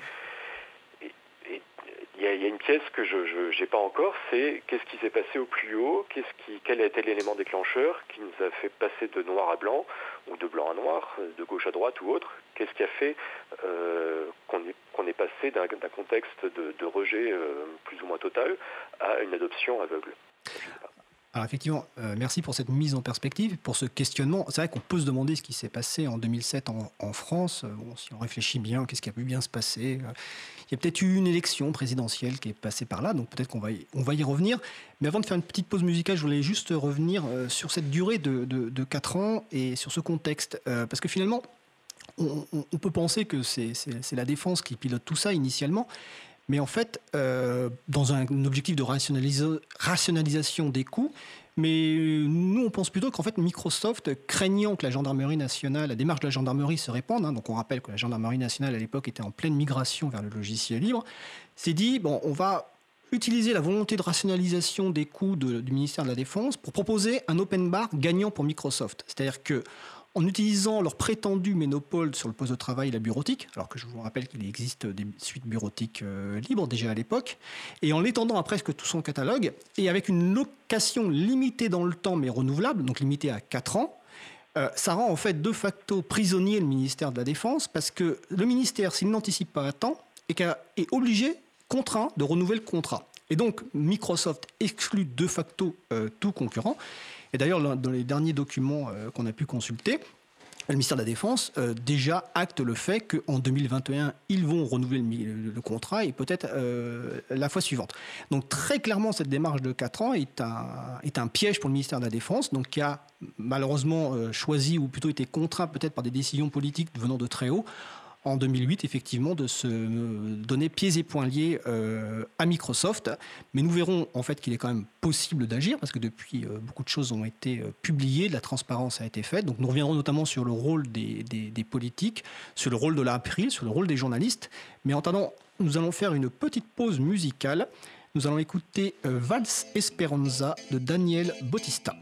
y, a une pièce que je n'ai pas encore, c'est qu'est-ce qui s'est passé au plus haut, qu'est-ce qui, quel a été l'élément déclencheur qui nous a fait passer de noir à blanc, ou de blanc à noir, de gauche à droite ou autre, qu'est-ce qui a fait euh, qu'on est, est, passé d'un contexte de, rejet euh, plus ou moins total à une adoption aveugle? Alors effectivement, euh, merci pour cette mise en perspective, pour ce questionnement. C'est vrai qu'on peut se demander ce qui s'est passé en 2007 en, France. Euh, si on réfléchit bien, qu'est-ce qui a pu bien se passer euh, Il y a peut-être eu une élection présidentielle qui est passée par là, donc peut-être qu'on va, y, on va y revenir. Mais avant de faire une petite pause musicale, je voulais juste revenir sur cette durée de, de, 4 ans et sur ce contexte. parce que finalement, on peut penser que c'est la défense qui pilote tout ça initialement, mais en fait, euh, dans un objectif de rationalisation des coûts, mais nous, on pense plutôt qu'en fait, Microsoft, craignant que la gendarmerie nationale, la démarche de la gendarmerie se répande, hein, donc on rappelle que la gendarmerie nationale à l'époque était en pleine migration vers le logiciel libre, s'est dit, bon, on va utiliser la volonté de rationalisation des coûts du ministère de la Défense pour proposer un open bar gagnant pour Microsoft. C'est-à-dire que en utilisant leur prétendu monopole sur le poste de travail et la bureautique, alors que je vous rappelle qu'il existe des suites bureautiques euh, libres déjà à l'époque, et en l'étendant à presque tout son catalogue, et avec une location limitée dans le temps mais renouvelable, donc limitée à 4 ans, euh, ça rend en fait de facto prisonnier le ministère de la Défense, parce que le ministère, s'il n'anticipe pas à temps, est, est obligé, contraint, de renouveler le contrat. Et donc Microsoft exclut de facto euh, tout concurrent. Et d'ailleurs, dans les derniers documents euh, qu'on a pu consulter, le ministère de la Défense euh, déjà acte le fait qu'en 2021, ils vont renouveler le, contrat et peut-être euh, la fois suivante. Donc très clairement, cette démarche de 4 ans est un, piège pour le ministère de la Défense, donc qui a malheureusement choisi ou plutôt été contraint peut-être par des décisions politiques venant de très haut en 2008, effectivement, de se donner pieds et poings liés euh, à Microsoft. Mais nous verrons en fait qu'il est quand même possible d'agir parce que depuis, euh, beaucoup de choses ont été euh, publiées, de la transparence a été faite. Donc nous reviendrons notamment sur le rôle des, des politiques, sur le rôle de l'April, sur le rôle des journalistes. Mais en attendant, nous allons faire une petite pause musicale. Nous allons écouter Vals Esperanza de Daniel Bautista.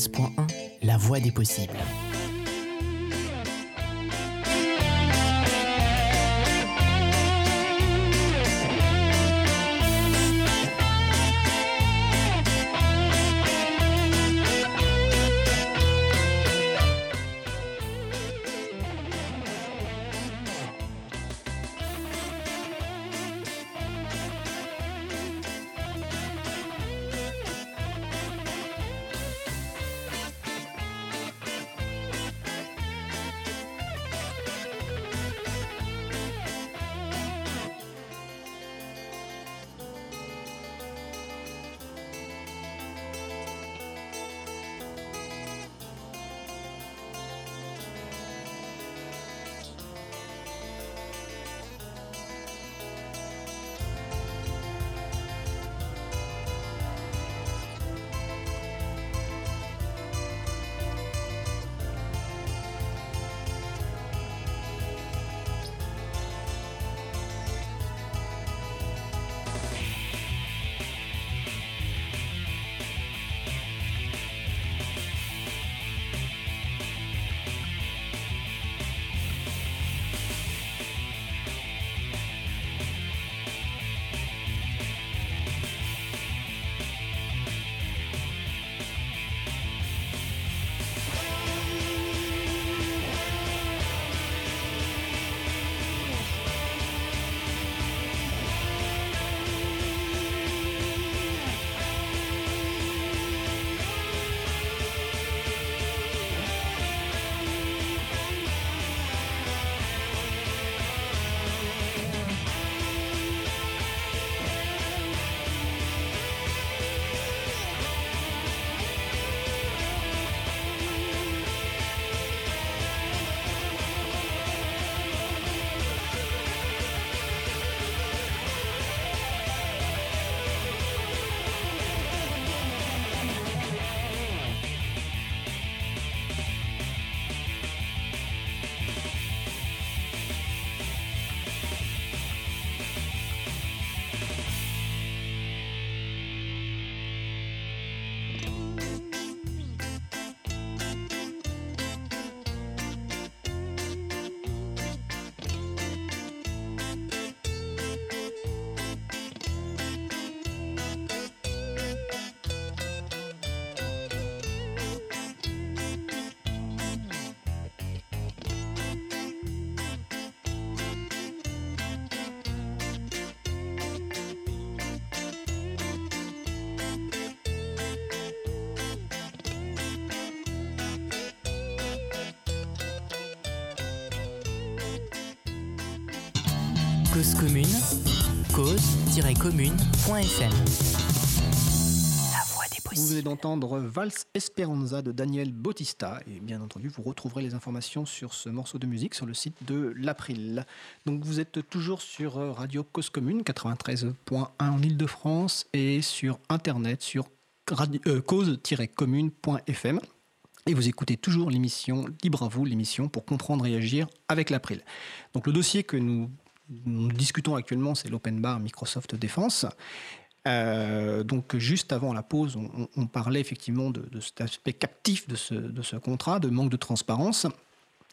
93.1 La voix des possibles. Cause commune, cause-commune.fm. Vous venez d'entendre Vals Esperanza de Daniel Bautista et bien entendu vous retrouverez les informations sur ce morceau de musique sur le site de l'April. Donc vous êtes toujours sur Radio Cause Commune 93.1 en Ile-de-France et sur internet sur euh, cause-commune.fm. Et vous écoutez toujours l'émission Libre à vous, l'émission pour comprendre et agir avec l'April. Donc le dossier que nous, nous discutons actuellement, c'est l'Open Bar Microsoft Défense. Euh, donc juste avant la pause, on, parlait effectivement de, cet aspect captif de ce, contrat, de manque de transparence.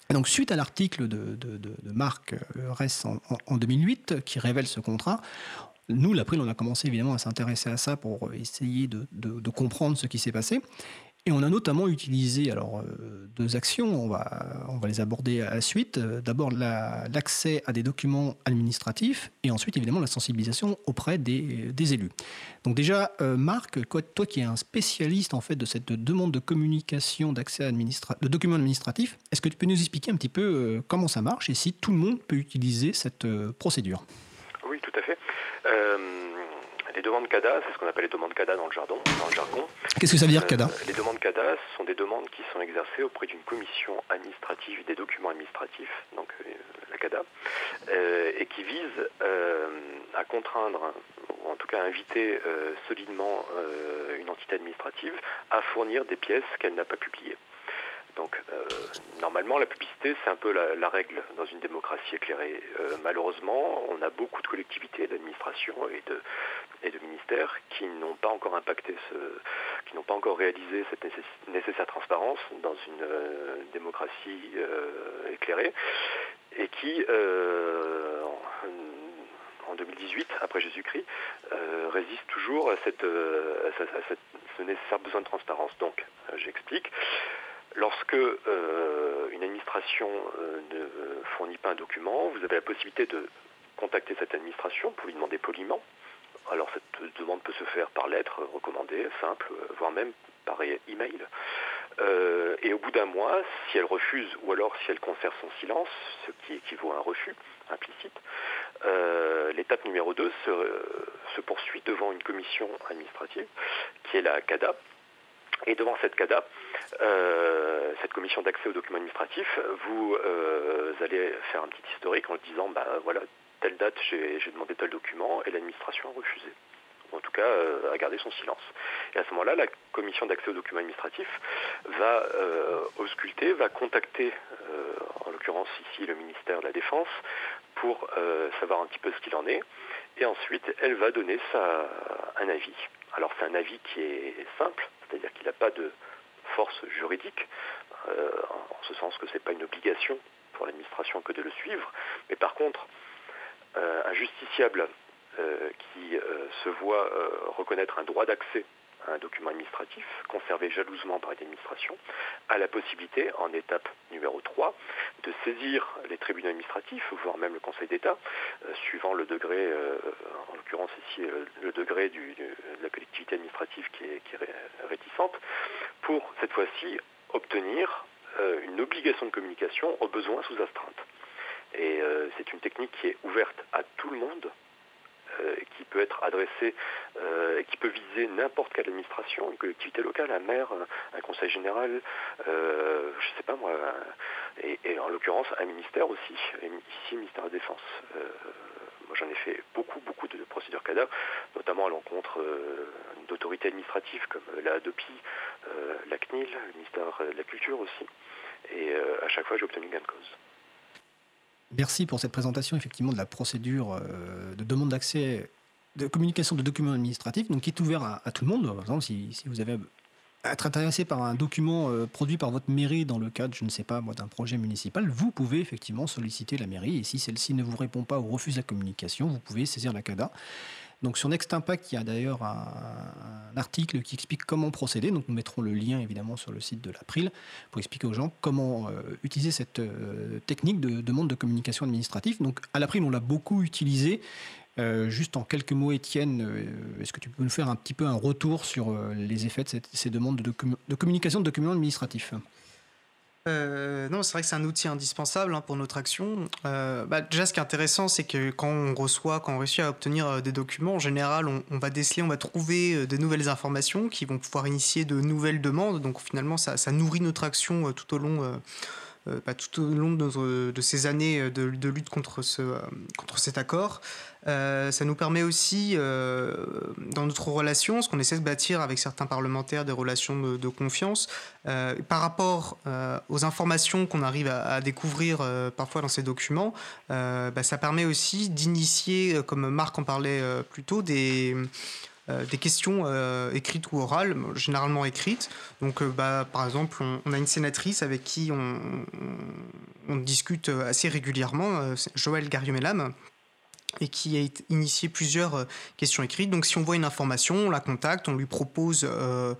Donc suite à l'article de, Marc euh, Ress en, en, 2008 qui révèle ce contrat, nous, l'April, on a commencé évidemment à s'intéresser à ça pour essayer de, comprendre ce qui s'est passé. Et on a notamment utilisé alors euh, deux actions, on va, on va les aborder à la suite. Euh, d'abord l'accès à des documents administratifs et ensuite évidemment la sensibilisation auprès des, élus. Donc déjà, euh, Marc, toi qui es un spécialiste en fait de cette demande de communication d'accès de documents administratifs, est-ce que tu peux nous expliquer un petit peu comment ça marche et si tout le monde peut utiliser cette procédure? Oui, tout à fait les demandes CADA, c'est ce qu'on appelle les demandes CADA dans le, jargon. Dans le jargon. Qu'est-ce que ça veut dire CADA Les demandes CADA sont des demandes qui sont exercées auprès d'une commission administrative des documents administratifs, donc euh, la CADA, euh, et qui visent euh, à contraindre, ou en tout cas à inviter solidement une entité administrative à fournir des pièces qu'elle n'a pas publiées. Donc euh, normalement, la publicité, c'est un peu la, règle dans une démocratie éclairée. Euh, malheureusement, on a beaucoup de collectivités, d'administrations et de, et de ministères qui n'ont pas encore impacté ce, qui n'ont pas encore réalisé cette nécessaire transparence dans une euh, démocratie éclairée et qui en 2018, après Jésus-Christ, résistent toujours à, cette, ce nécessaire besoin de transparence. Donc, j'explique. Lorsque euh, une administration euh, ne fournit pas un document, vous avez la possibilité de contacter cette administration pour lui demander poliment. Alors cette demande peut se faire par lettre recommandée, simple, voire même par email. Euh, et au bout d'un mois, si elle refuse ou alors si elle conserve son silence, ce qui équivaut à un refus implicite, l'étape numéro 2 se, se, poursuit devant une commission administrative qui est la CADA, et devant cette CADA, euh, cette commission d'accès aux documents administratifs, vous euh, allez faire un petit historique en disant, bah voilà, telle date j'ai demandé tel document et l'administration a refusé. En tout cas, euh, a gardé son silence. Et à ce moment-là, la commission d'accès aux documents administratifs va ausculter, va contacter, en l'occurrence ici le ministère de la Défense, pour savoir un petit peu ce qu'il en est. Et ensuite, elle va donner un avis. Alors c'est un avis qui est simple, c'est-à-dire qu'il n'a pas de force juridique, euh, en ce sens que ce n'est pas une obligation pour l'administration que de le suivre, mais par contre, euh, un justiciable euh, qui se voit reconnaître un droit d'accès un document administratif conservé jalousement par l'administration, a la possibilité, en étape numéro 3, de saisir les tribunaux administratifs, voire même le Conseil d'État, euh, suivant le degré, euh, en l'occurrence ici, euh, le degré de la collectivité administrative qui est, réticente, pour cette fois-ci obtenir une obligation de communication aux besoins sous astreinte. Et c'est une technique qui est ouverte à tout le monde, euh, qui peut être adressé, euh, qui peut viser n'importe quelle administration, une collectivité locale, un maire, un conseil général, euh, je ne sais pas moi, et, en l'occurrence un ministère aussi, ici ministère de la Défense. moi j'en ai fait beaucoup, beaucoup de procédures cadavres, notamment à l'encontre d'autorités administratives comme la ADOPI, la CNIL, le ministère de la Culture aussi. Et à chaque fois j'ai obtenu gain de cause. Merci pour cette présentation effectivement de la procédure euh, de demande d'accès, de communication de documents administratifs, donc qui est ouvert à, tout le monde. Par exemple, si, vous avez être intéressé par un document euh, produit par votre mairie dans le cadre, je ne sais pas moi, d'un projet municipal, vous pouvez effectivement solliciter la mairie et si celle-ci ne vous répond pas ou refuse la communication, vous pouvez saisir la CADA. Donc sur Next Impact, il y a d'ailleurs un, article qui explique comment procéder. Nous mettrons le lien évidemment sur le site de l'April pour expliquer aux gens comment euh, utiliser cette euh, technique de demande de communication administrative. Donc à l'April, on l'a beaucoup utilisé. Euh, juste en quelques mots, Étienne, est-ce que tu peux nous faire un petit peu un retour sur les effets de ces demandes de, de communication de documents administratifs? Euh, non, c'est vrai que c'est un outil indispensable hein, pour notre action. Euh, bah, déjà, ce qui est intéressant, c'est que quand on reçoit, quand on réussit à obtenir euh, des documents, en général, on, va déceler, on va trouver de nouvelles informations qui vont pouvoir initier de nouvelles demandes. Donc finalement, ça, ça nourrit notre action tout au long bah, tout au long de, ces années euh, de, de, lutte contre, ce, euh, contre cet accord. ça nous permet aussi, dans notre relation, ce qu'on essaie de bâtir avec certains parlementaires, des relations de, confiance, par rapport aux informations qu'on arrive à, découvrir parfois dans ces documents, bah, ça permet aussi d'initier, comme Marc en parlait plus tôt, des euh, des questions euh, écrites ou orales, généralement écrites. Donc, euh, bah, par exemple, on, a une sénatrice avec qui on, discute assez régulièrement, Joël Garrieux-Mellam et qui a initié plusieurs questions écrites. Donc si on voit une information, on la contacte, on lui propose, euh,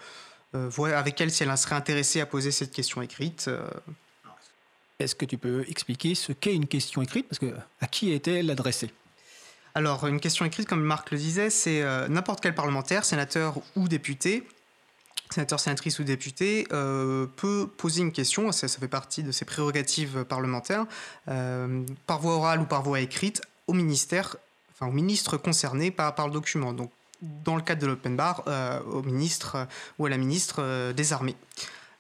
avec elle si elle serait intéressée à poser cette question écrite. Est-ce que tu peux expliquer ce qu'est une question écrite? Parce que à qui est-elle adressée alors, une question écrite, comme Marc le disait, c'est euh, n'importe quel parlementaire, sénateur ou député, sénateur, sénatrice ou député, euh, peut poser une question, ça, fait partie de ses prérogatives parlementaires, euh, par voie orale ou par voie écrite, au ministère, enfin au ministre concerné par, par le document. Donc, dans le cadre de l'open bar, au ministre ou à la ministre des Armées.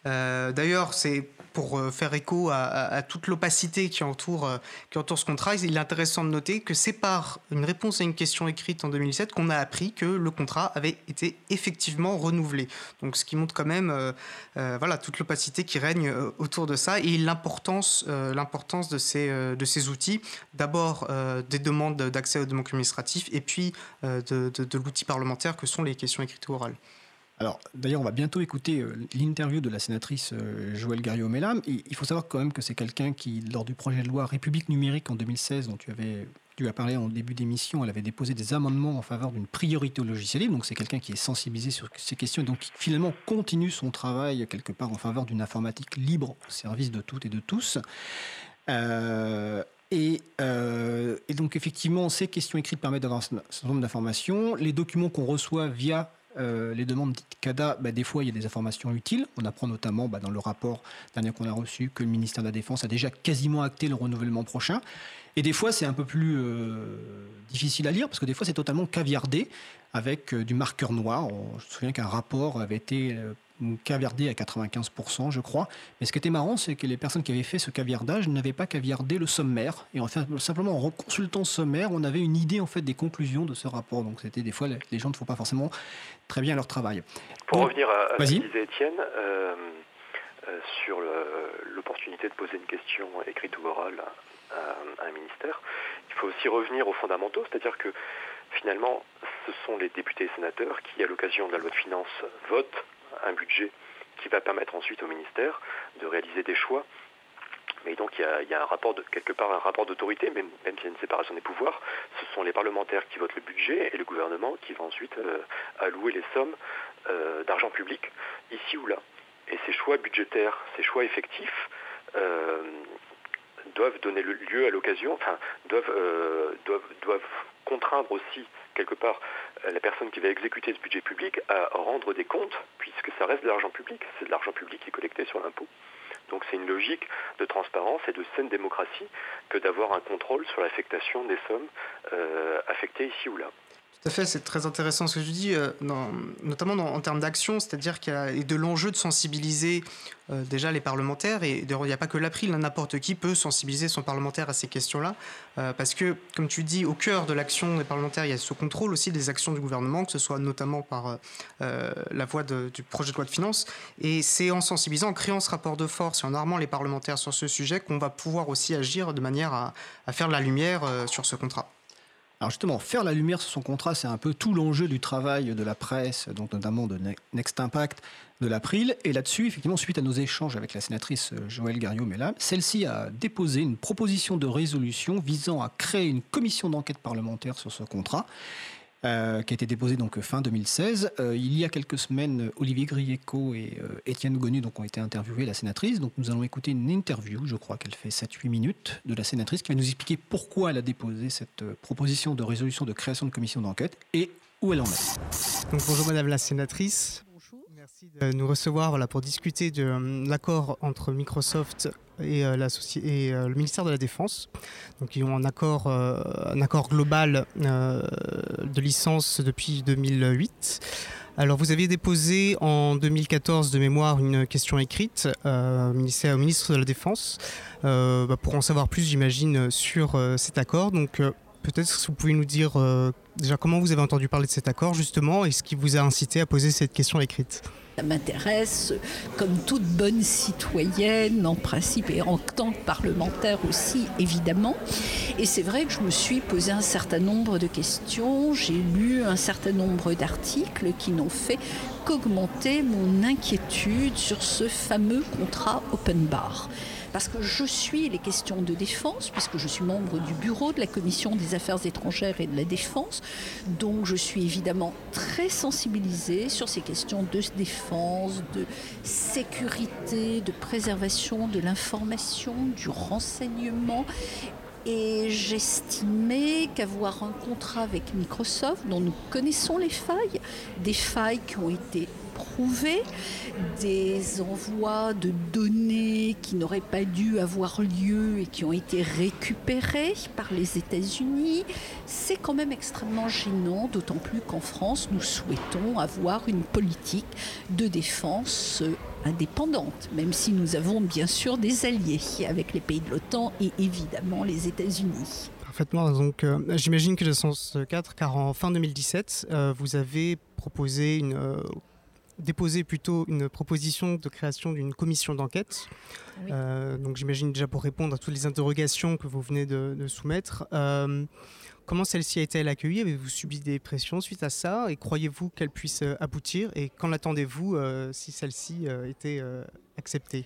D'ailleurs, c'est pour euh, faire écho à, toute l'opacité qui entoure, euh, qui entoure ce contrat, il est intéressant de noter que c'est par une réponse à une question écrite en 2007 qu'on a appris que le contrat avait été effectivement renouvelé. Donc, ce qui montre quand même euh, voilà, toute l'opacité qui règne autour de ça et l'importance, l'importance de, ces, de ces outils. D'abord, des demandes d'accès aux documents administratifs et puis de, de l'outil parlementaire que sont les questions écrites ou orales. Alors, d'ailleurs, on va bientôt écouter euh, l'interview de la sénatrice euh, Joëlle Garriot-Mellam. Il faut savoir quand même que c'est quelqu'un qui, lors du projet de loi République numérique en 2016, dont tu avais tu as parlé en début d'émission, elle avait déposé des amendements en faveur d'une priorité au logiciel libre. Donc, c'est quelqu'un qui est sensibilisé sur ces questions et donc qui finalement continue son travail quelque part en faveur d'une informatique libre au service de toutes et de tous. Euh, et, et, donc, effectivement, ces questions écrites permettent d'avoir un certain nombre d'informations. Les documents qu'on reçoit via euh, les demandes CADA, bah, des fois, il y a des informations utiles. On apprend notamment bah, dans le rapport dernier qu'on a reçu que le ministère de la Défense a déjà quasiment acté le renouvellement prochain. Et des fois, c'est un peu plus euh, difficile à lire parce que des fois, c'est totalement caviardé avec euh, du marqueur noir. je me souviens qu'un rapport avait été caviardé à 95%, je crois. Mais ce qui était marrant, c'est que les personnes qui avaient fait ce caviardage n'avaient pas caviardé le sommaire. Et en fait, simplement en consultant le sommaire, on avait une idée en fait des conclusions de ce rapport. Donc c'était des fois, les gens ne font pas forcément très bien leur travail. Pour revenir à, ce que disait Étienne, euh, euh, sur l'opportunité de poser une question écrite ou orale à, un ministère, il faut aussi revenir aux fondamentaux, c'est-à-dire que finalement, ce sont les députés et sénateurs qui, à l'occasion de la loi de finances, votent un budget qui va permettre ensuite au ministère de réaliser des choix. Mais donc il y a, un rapport de, quelque part un rapport d'autorité, même, même s'il y a une séparation des pouvoirs, ce sont les parlementaires qui votent le budget et le gouvernement qui va ensuite euh, allouer les sommes euh, d'argent public ici ou là. Et ces choix budgétaires, ces choix effectifs euh, doivent donner lieu à l'occasion, enfin doivent, doivent, doivent contraindre aussi quelque part euh, la personne qui va exécuter ce budget public à rendre des comptes, puisque ça reste de l'argent public, c'est de l'argent public qui est collecté sur l'impôt. Donc c'est une logique de transparence et de saine démocratie que d'avoir un contrôle sur l'affectation des sommes euh, affectées ici ou là. Tout fait, c'est très intéressant ce que je dis, euh, notamment en termes d'action, c'est-à-dire qu'il y a de l'enjeu de sensibiliser euh, déjà les parlementaires, et il n'y a pas que l'April, hein, n'importe qui peut sensibiliser son parlementaire à ces questions-là, euh, parce que, comme tu dis, au cœur de l'action des parlementaires, il y a ce contrôle aussi des actions du gouvernement, que ce soit notamment par la voie du projet de loi de finances, et c'est en sensibilisant, en créant ce rapport de force et en armant les parlementaires sur ce sujet qu'on va pouvoir aussi agir de manière à, à faire de la lumière sur ce contrat. Alors justement, faire la lumière sur son contrat, c'est un peu tout l'enjeu du travail de la presse, donc notamment de Next Impact, de l'April. Et là-dessus, effectivement, suite à nos échanges avec la sénatrice euh, Joëlle Garriot-Mellam, celle-ci a déposé une proposition de résolution visant à créer une commission d'enquête parlementaire sur ce contrat. Euh, qui a été déposé donc fin 2016. Euh, il y a quelques semaines, Olivier Grieco et euh, Étienne Gonu donc, ont été interviewés, la sénatrice. Donc nous allons écouter une interview, je crois qu'elle fait 7-8 minutes, de la sénatrice qui va nous expliquer pourquoi elle a déposé cette proposition de résolution de création de commission d'enquête et où elle en est. Donc bonjour Madame la sénatrice. Merci de nous recevoir pour discuter de euh, l'accord entre Microsoft et, euh, euh, le ministère de la Défense. Ils ont un accord, global de licence depuis 2008. Alors, vous aviez déposé en 2014 de mémoire une question écrite au, ministre de la Défense bah, pour en savoir plus, j'imagine, sur cet accord. Peut-être si vous pouvez nous dire euh, déjà comment vous avez entendu parler de cet accord, justement, et ce qui vous a incité à poser cette question écrite. Ça m'intéresse comme toute bonne citoyenne en principe et en tant que parlementaire aussi évidemment. Et c'est vrai que je me suis posé un certain nombre de questions, j'ai lu un certain nombre d'articles qui n'ont fait qu'augmenter mon inquiétude sur ce fameux contrat open bar. Parce que je suis les questions de défense, puisque je suis membre du bureau de la Commission des Affaires étrangères et de la Défense. Donc je suis évidemment très sensibilisée sur ces questions de défense, de sécurité, de préservation de l'information, du renseignement. Et j'estimais qu'avoir un contrat avec Microsoft, dont nous connaissons les failles, des failles qui ont été prouvées, des envois de données qui n'auraient pas dû avoir lieu et qui ont été récupérés par les États-Unis, c'est quand même extrêmement gênant, d'autant plus qu'en France, nous souhaitons avoir une politique de défense indépendante, même si nous avons bien sûr des alliés avec les pays de l'OTAN et évidemment les États-Unis. Parfaitement. Donc, euh, j'imagine que le sens 4, car en fin 2017, euh, vous avez proposé une, euh, déposé plutôt une proposition de création d'une commission d'enquête. Oui. Euh, donc, j'imagine déjà pour répondre à toutes les interrogations que vous venez de, de soumettre. euh, comment celle-ci a été accueillie? Avez-vous subi des pressions suite à ça? Et croyez-vous qu'elle puisse euh, aboutir? Et qu'en attendez-vous euh, si celle-ci était acceptée?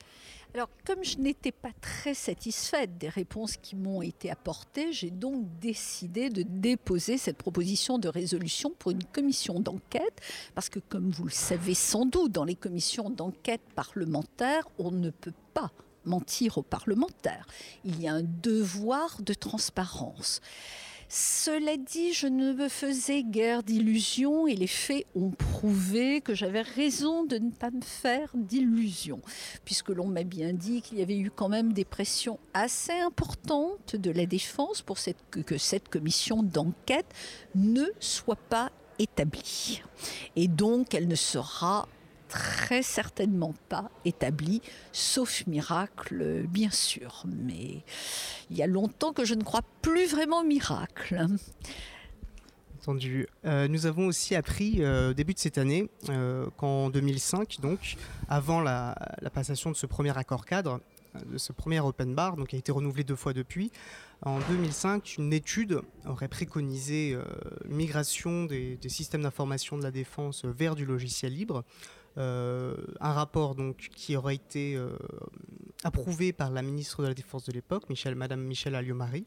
Alors, comme je n'étais pas très satisfaite des réponses qui m'ont été apportées, j'ai donc décidé de déposer cette proposition de résolution pour une commission d'enquête, parce que comme vous le savez sans doute, dans les commissions d'enquête parlementaires, on ne peut pas mentir aux parlementaires. Il y a un devoir de transparence. Cela dit, je ne me faisais guère d'illusions et les faits ont prouvé que j'avais raison de ne pas me faire d'illusions, puisque l'on m'a bien dit qu'il y avait eu quand même des pressions assez importantes de la défense pour que cette commission d'enquête ne soit pas établie. Et donc, elle ne sera très certainement pas établie, sauf miracle, bien sûr. Mais il y a longtemps que je ne crois plus vraiment miracle. Entendu. Euh, nous avons aussi appris euh, au début de cette année euh, qu'en 2005, donc, avant la, passation de ce premier accord cadre, de ce premier open bar, donc qui a été renouvelé deux fois depuis, en 2005, une étude aurait préconisé migration des systèmes d'information de la défense vers du logiciel libre. Euh, un rapport donc qui aurait été euh, approuvé par la ministre de la Défense de l'époque, Madame Michel Alliot-Marie.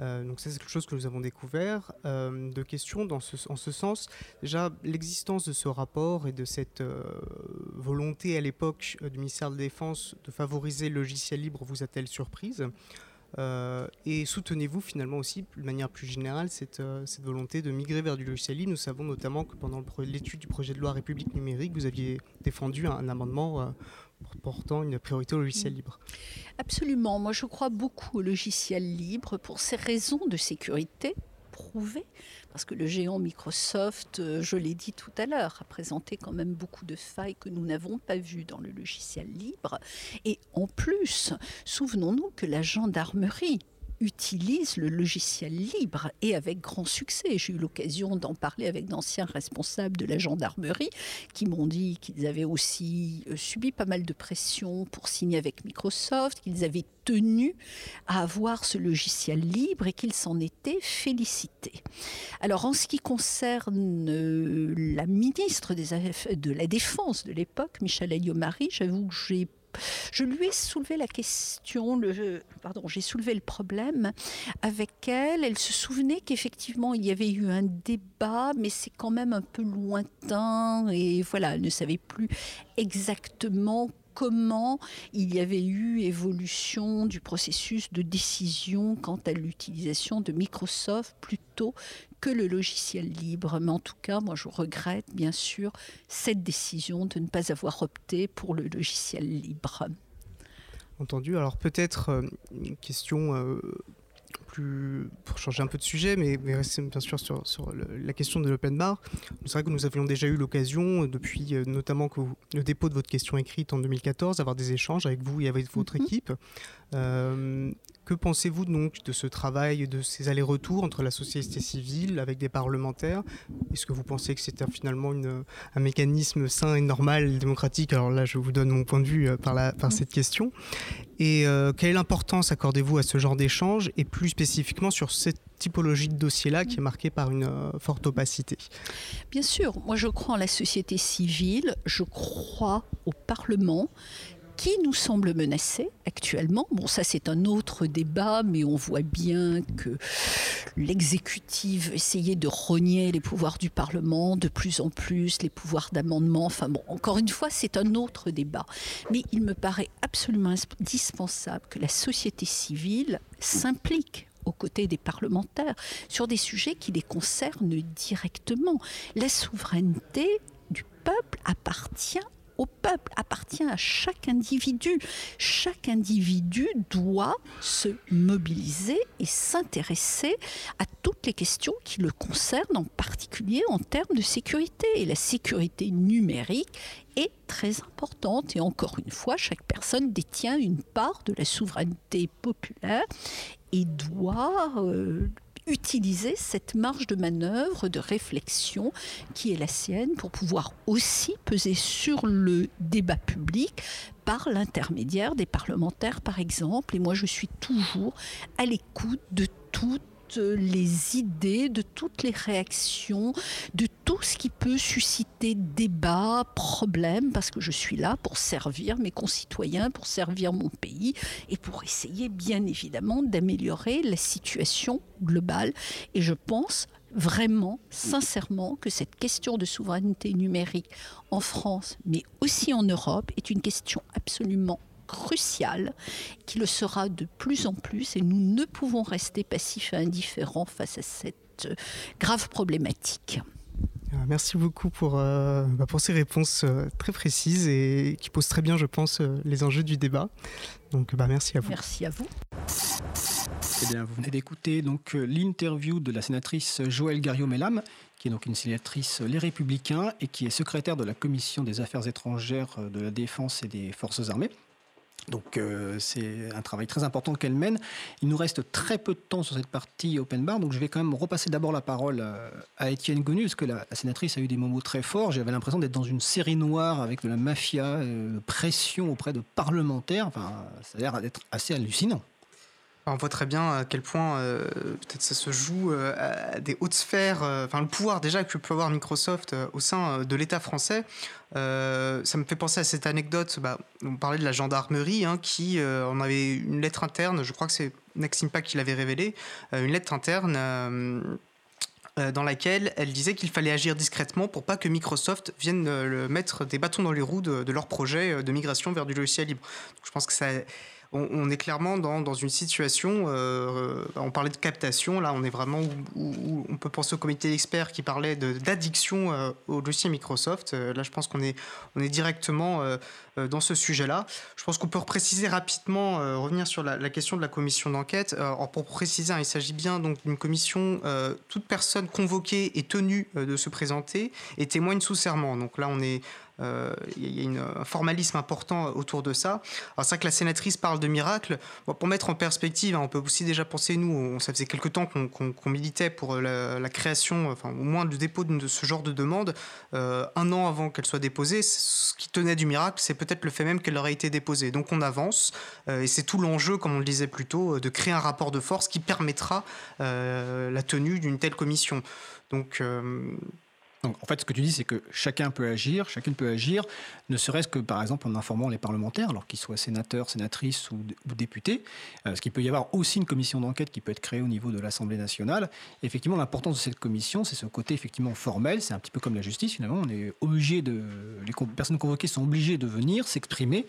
Euh, donc ça c'est quelque chose que nous avons découvert. Euh, de questions dans ce, en ce sens, déjà l'existence de ce rapport et de cette volonté à l'époque du ministère de la Défense de favoriser le logiciel libre vous a-t-elle surprise? Euh, Et soutenez-vous finalement aussi de manière plus générale cette, euh, cette volonté de migrer vers du logiciel libre Nous savons notamment que pendant l'étude du projet de loi République numérique, vous aviez défendu un, un amendement euh, portant une priorité au logiciel libre. Absolument. Moi, je crois beaucoup au logiciel libre pour ces raisons de sécurité prouvées. Parce que le géant Microsoft, euh, je l'ai dit tout à l'heure, a présenté quand même beaucoup de failles que nous n'avons pas vues dans le logiciel libre. Et en plus, souvenons-nous que la gendarmerie utilise le logiciel libre et avec grand succès. J'ai eu l'occasion d'en parler avec d'anciens responsables de la gendarmerie qui m'ont dit qu'ils avaient aussi euh, subi pas mal de pression pour signer avec Microsoft, qu'ils avaient tenu à avoir ce logiciel libre et qu'ils s'en étaient félicités. Alors en ce qui concerne euh, la ministre de la Défense de l'époque, Michel Alliot-Marie, j'avoue que j'ai je lui ai soulevé la question, le, pardon, j'ai soulevé le problème avec elle. Elle se souvenait qu'effectivement il y avait eu un débat, mais c'est quand même un peu lointain et voilà, elle ne savait plus exactement comment il y avait eu évolution du processus de décision quant à l'utilisation de Microsoft plutôt que le logiciel libre. Mais en tout cas, moi, je regrette bien sûr cette décision de ne pas avoir opté pour le logiciel libre. Entendu. Alors peut-être euh, une question euh, pour changer un peu de sujet, mais, rester bien sûr sur, la question de l'open bar. C'est vrai que nous avions déjà eu l'occasion, depuis euh, notamment que le dépôt de votre question écrite en 2014, d'avoir des échanges avec vous et avec votre mhm. équipe. Euh, que pensez-vous donc de ce travail, de ces allers-retours entre la société civile avec des parlementaires? Est-ce que vous pensez que c'est finalement un mécanisme sain et normal, démocratique? Alors là, je vous donne mon point de vue euh, par, par cette question. Et euh, quelle est l'importance accordez-vous à ce genre d'échange? Et plus spécifiquement sur cette typologie de dossier-là qui est marquée par une euh, forte opacité? Bien sûr, moi je crois en la société civile, je crois au Parlement qui nous semble menacé actuellement. Bon, ça c'est un autre débat, mais on voit bien que l'exécutif essayait de rogner les pouvoirs du Parlement de plus en plus, les pouvoirs d'amendement. Enfin bon, encore une fois, c'est un autre débat. Mais il me paraît absolument indispensable que la société civile s'implique aux côtés des parlementaires sur des sujets qui les concernent directement. La souveraineté du peuple appartient au peuple, appartient à chaque individu. Chaque individu doit se mobiliser et s'intéresser à toutes les questions qui le concernent, en particulier en termes de sécurité. Et la sécurité numérique est très importante. Et encore une fois, chaque personne détient une part de la souveraineté populaire et doit euh, utiliser cette marge de manœuvre, de réflexion qui est la sienne pour pouvoir aussi peser sur le débat public par l'intermédiaire des parlementaires, par exemple. Et moi, je suis toujours à l'écoute de toutes les idées, de toutes les réactions, de tout ce qui peut susciter débat, problème, parce que je suis là pour servir mes concitoyens, pour servir mon pays et pour essayer bien évidemment d'améliorer la situation globale. Et je pense vraiment, sincèrement, que cette question de souveraineté numérique en France, mais aussi en Europe, est une question absolument crucial, qui le sera de plus en plus, et nous ne pouvons rester passifs et indifférents face à cette euh, grave problématique. Euh, merci beaucoup pour, euh, bah, pour ces réponses très précises et qui posent très bien, je pense, les enjeux du débat. Donc, bah, merci à vous. Merci à vous. Eh bien, vous venez d'écouter donc l'interview de la sénatrice Joëlle Garriot-Mellam, qui est donc une sénatrice Les Républicains et qui est secrétaire de la Commission des Affaires étrangères de la Défense et des Forces armées. Donc euh, c'est un travail très important qu'elle mène. Il nous reste très peu de temps sur cette partie open bar, donc je vais quand même repasser d'abord la parole euh, à Étienne Gonu, parce que la, sénatrice a eu des mots très forts. J'avais l'impression d'être dans une série noire avec de la mafia, euh, pression auprès de parlementaires. Ça a l'air d'être assez hallucinant. On voit très bien à quel point euh, peut-être ça se joue euh, à des hautes sphères, euh, enfin le pouvoir déjà que peut avoir Microsoft au sein de l'État français. ça me fait penser à cette anecdote, bah, on parlait de la gendarmerie hein, qui en avait une lettre interne, je crois que c'est Maxime Pack qui l'avait révélé, une lettre interne dans laquelle elle disait qu'il fallait agir discrètement pour pas que Microsoft vienne mettre des bâtons dans les roues de, leur projet de migration vers du logiciel libre. je pense que ça on, est clairement dans, une situation, euh, on parlait de captation, là on est vraiment où, on peut penser au comité d'experts qui parlait d'addiction euh, au dossier Microsoft. Euh, là je pense qu'on est, on est directement dans ce sujet-là. Je pense qu'on peut préciser rapidement, revenir sur la, question de la commission d'enquête. pour préciser, hein, il s'agit bien d'une commission, toute personne convoquée est tenue de se présenter et témoigne sous serment. Donc là on est euh, il y a un formalisme important autour de ça. Alors c'est vrai que la sénatrice parle de miracle. pour mettre en perspective, hein, on peut aussi déjà penser, nous, ça faisait quelque temps qu'on militait pour la, création, enfin au moins le dépôt de ce genre de demande. Euh, un an avant qu'elle soit déposée, ce qui tenait du miracle, c'est peut-être le fait même qu'elle aurait été déposée. Donc on avance, euh, et c'est tout l'enjeu, comme on le disait plus tôt, de créer un rapport de force qui permettra la tenue d'une telle commission. Donc Donc, en fait, ce que tu dis, c'est que chacun peut agir, chacune peut agir, ne serait-ce que, par exemple, en informant les parlementaires, alors qu'ils soient sénateurs, sénatrices ou, députés. Euh, parce qu'il peut y avoir aussi une commission d'enquête qui peut être créée au niveau de l'Assemblée nationale. Effectivement, l'importance de cette commission, c'est ce côté effectivement formel. C'est un petit peu comme la justice, finalement. On est obligé les personnes convoquées sont obligées de venir s'exprimer.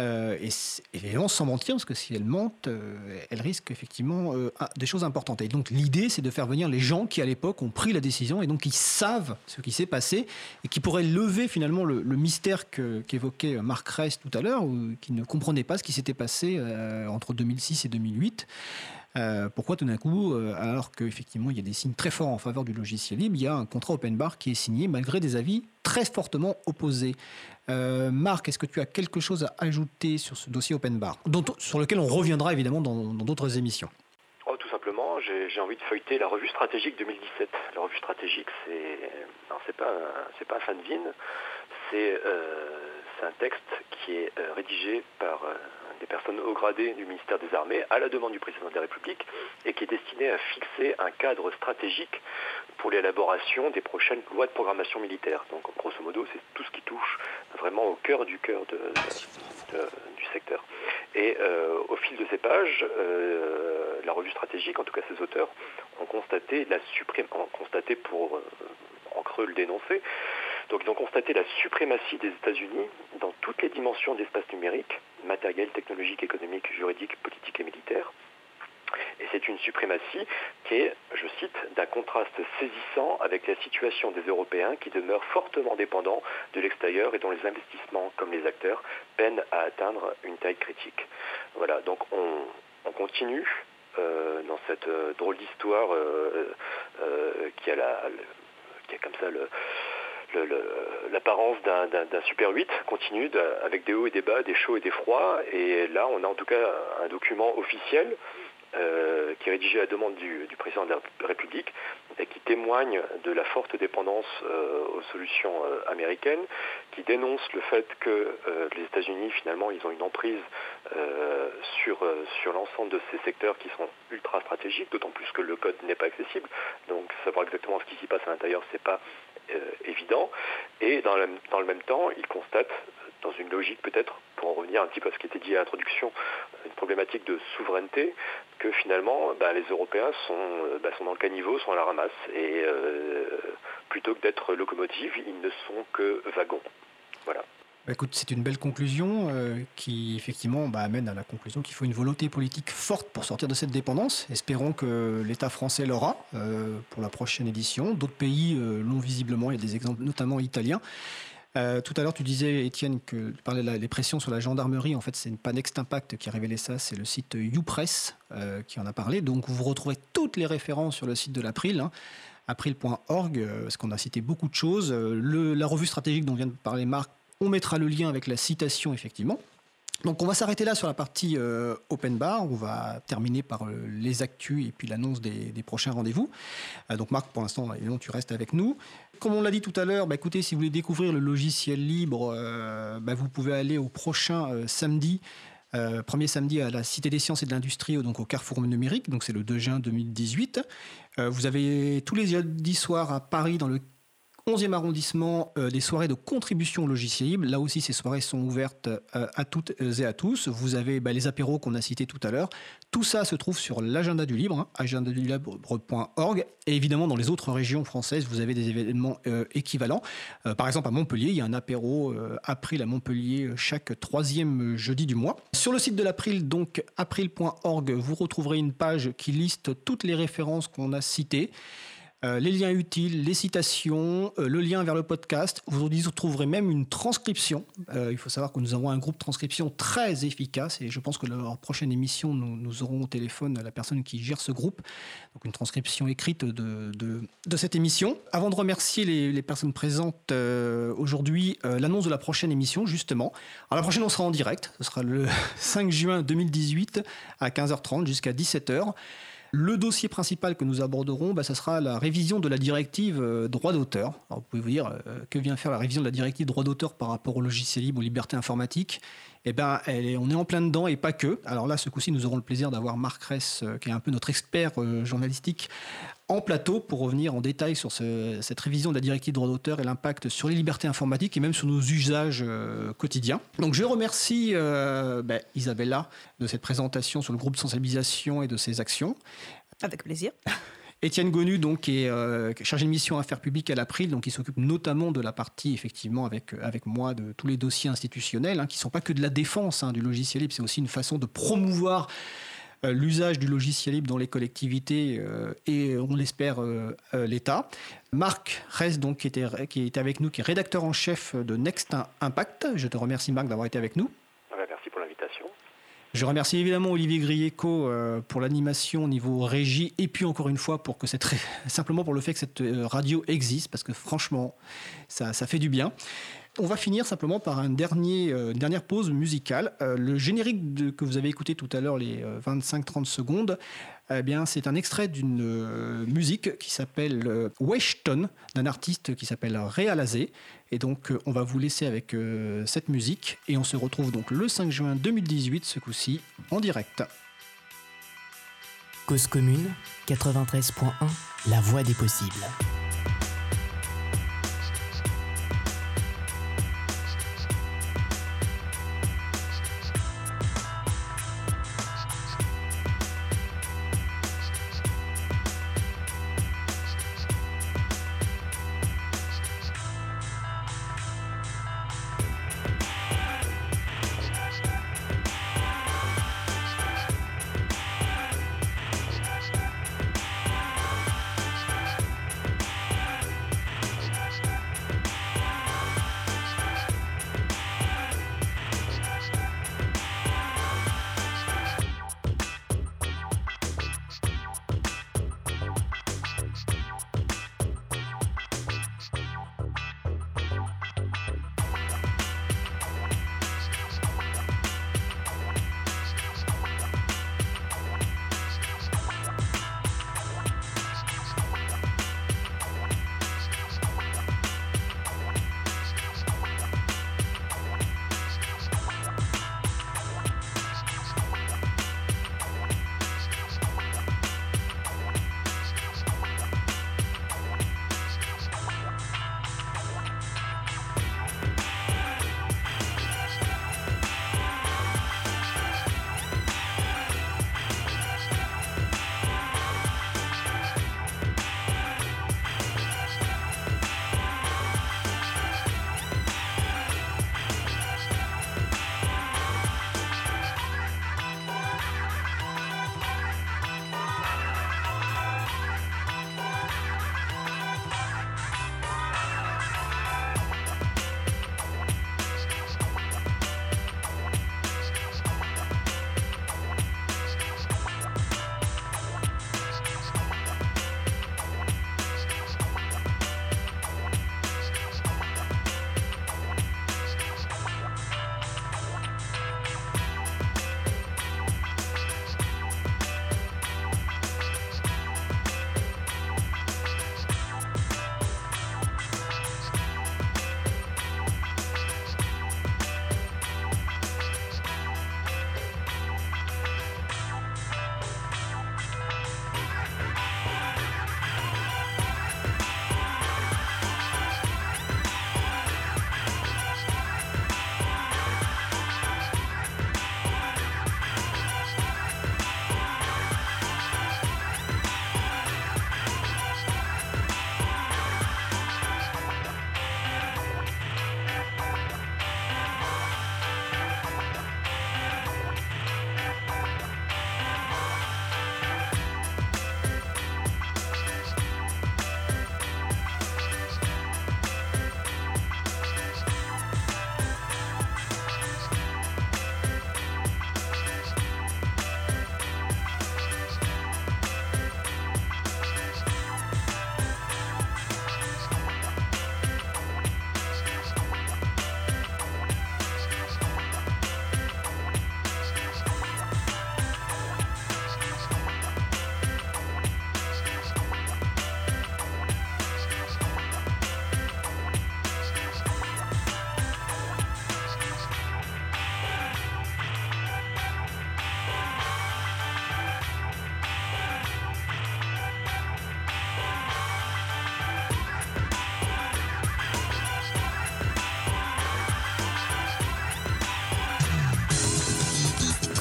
Euh, et, évidemment, sans mentir, parce que si elle mentent, euh, elle risque effectivement euh, des choses importantes. Et donc l'idée, c'est de faire venir les gens qui, à l'époque, ont pris la décision et donc qui savent ce qui s'est passé et qui pourraient lever finalement le, mystère qu'évoquait Marc Ress tout à l'heure, qui ne comprenait pas ce qui s'était passé entre 2006 et 2008. pourquoi tout d'un coup, alors qu'effectivement il y a des signes très forts en faveur du logiciel libre, il y a un contrat open bar qui est signé malgré des avis très fortement opposés euh, Marc, est-ce que tu as quelque chose à ajouter sur ce dossier Open Bar, sur lequel on reviendra évidemment dans d'autres émissions? Oh, Tout simplement, j'ai envie de feuilleter la revue stratégique 2017. La revue stratégique, c'est c'est pas c'est pas un fanzine, c'est euh, un texte qui est euh, rédigé par des personnes haut gradées du ministère des Armées à la demande du président de la République et qui est destiné à fixer un cadre stratégique pour l'élaboration des prochaines lois de programmation militaire. Donc grosso modo, c'est tout ce qui touche vraiment au cœur du cœur du secteur. Et euh, au fil de ces pages, euh, la revue stratégique, en tout cas ses auteurs, ont constaté la ont constaté pour euh, en creux le dénoncer, donc ils ont constaté la suprématie des États-Unis dans toutes les dimensions d'espace numérique, matériel, technologique, économique, juridique, politique et militaire. Et c'est une suprématie qui est, je cite, d'un contraste saisissant avec la situation des Européens qui demeurent fortement dépendants de l'extérieur et dont les investissements, comme les acteurs, peinent à atteindre une taille critique. Voilà, donc on, continue euh, dans cette euh, drôle d'histoire euh, qui, a qui a comme ça l'apparence d'un Super 8 continue avec des hauts et des bas, des chauds et des froids. Et là, on a en tout cas un document officiel euh, qui est rédigé à la demande du, président de la République et qui témoigne de la forte dépendance euh, aux solutions euh, américaines, qui dénonce le fait que les États-Unis, finalement, ils ont une emprise sur, sur l'ensemble de ces secteurs qui sont ultra stratégiques, d'autant plus que le code n'est pas accessible. Donc savoir exactement ce qui s'y passe à l'intérieur, c'est pas évident. Et dans le, dans le même temps, il constate dans une logique peut-être, pour en revenir un petit peu à ce qui était dit à l'introduction, une problématique de souveraineté, que finalement bah, les Européens sont, euh, bah, sont dans le caniveau, sont à la ramasse, et euh, plutôt que d'être locomotives, ils ne sont que wagons. Voilà. Bah, écoute, c'est une belle conclusion euh, qui effectivement amène à la conclusion qu'il faut une volonté politique forte pour sortir de cette dépendance. Espérons que l'État français l'aura pour la prochaine édition. D'autres pays l'ont visiblement, il y a des exemples notamment italiens. Euh, tout à l'heure, tu disais, Étienne, que tu parlais des pressions sur la gendarmerie. En fait, c'est pas Next Impact qui a révélé ça, c'est le site YouPress euh, qui en a parlé. Donc, vous retrouvez toutes les références sur le site de l'April. Hein, april.org, euh, parce qu'on a cité beaucoup de choses. la revue stratégique dont vient de parler Marc, on mettra le lien avec la citation, effectivement. Donc on va s'arrêter là sur la partie euh, open bar. On va terminer par les actus et puis l'annonce des, prochains rendez-vous. Donc Marc, pour l'instant, tu restes avec nous. Comme on l'a dit tout à l'heure, bah, écoutez, si vous voulez découvrir le logiciel libre, bah, vous pouvez aller au prochain samedi. premier samedi à la Cité des Sciences et de l'Industrie, donc au Carrefour numérique, donc c'est le 2 juin 2018. vous avez tous les jeudis soirs à Paris dans le 11e arrondissement, euh, des soirées de contribution logiciel libre. Là aussi, ces soirées sont ouvertes euh, à toutes et à tous. Vous avez bah, les apéros qu'on a cités tout à l'heure. Tout ça se trouve sur l'agenda du libre, hein, agendadulibre.org. Et évidemment, dans les autres régions françaises, vous avez des événements euh, équivalents. par exemple, à Montpellier, il y a un apéro April à Montpellier chaque troisième jeudi du mois. Sur le site de l'April, donc april.org, vous retrouverez une page qui liste toutes les références qu'on a citées. Euh, les liens utiles, les citations, euh, le lien vers le podcast. Vous y trouverez même une transcription. Euh, il faut savoir que nous avons un groupe transcription très efficace et je pense que la prochaine émission, nous, aurons au téléphone la personne qui gère ce groupe. Donc une transcription écrite de, de, cette émission. Avant de remercier les, les personnes présentes aujourd'hui, l'annonce de la prochaine émission, justement. Alors la prochaine, on sera en direct. Ce sera le 5 juin 2018 à 15h30 jusqu'à 17h. Le dossier principal que nous aborderons, bah, ça sera la révision de la directive euh, droit d'auteur. vous pouvez vous dire, euh, que vient faire la révision de la directive droit d'auteur par rapport au logiciel libre, aux libertés informatiques Eh bien, on est en plein dedans et pas que. Alors là, ce coup-ci, nous aurons le plaisir d'avoir Marc Ress, euh, qui est un peu notre expert journalistique, en plateau pour revenir en détail sur cette révision de la directive droit d'auteur et l'impact sur les libertés informatiques et même sur nos usages euh, quotidiens. Donc je remercie euh, ben, Isabella de cette présentation sur le groupe de sensibilisation et de ses actions. Avec plaisir. Étienne Gonu, donc, qui est euh, chargé de mission affaires publiques à l'April, donc il s'occupe notamment de la partie, effectivement, avec, avec moi, de tous les dossiers institutionnels, hein, qui ne sont pas que de la défense hein, du logiciel libre, c'est aussi une façon de promouvoir l'usage du logiciel libre dans les collectivités euh, et, on l'espère, euh, l'État. Marc reste donc, qui était, qui était avec nous, qui est rédacteur en chef de Next Impact. Je te remercie, Marc, d'avoir été avec nous. Merci pour l'invitation. Je remercie évidemment Olivier Grieco pour l'animation au niveau régie et puis encore une fois pour que cette simplement pour le fait que cette radio existe parce que franchement ça, ça fait du bien on va finir simplement par euh, une dernière pause musicale. Euh, le générique que vous avez écouté tout à l'heure, les 25-30 euh, secondes, eh bien, c'est un extrait d'une musique qui s'appelle Weshton, d'un artiste qui s'appelle Réalazé. Et donc, on va vous laisser avec cette musique. Et on se retrouve donc le 5 juin 2018, ce coup-ci, en direct. Cause commune, 93.1, la voix des possibles.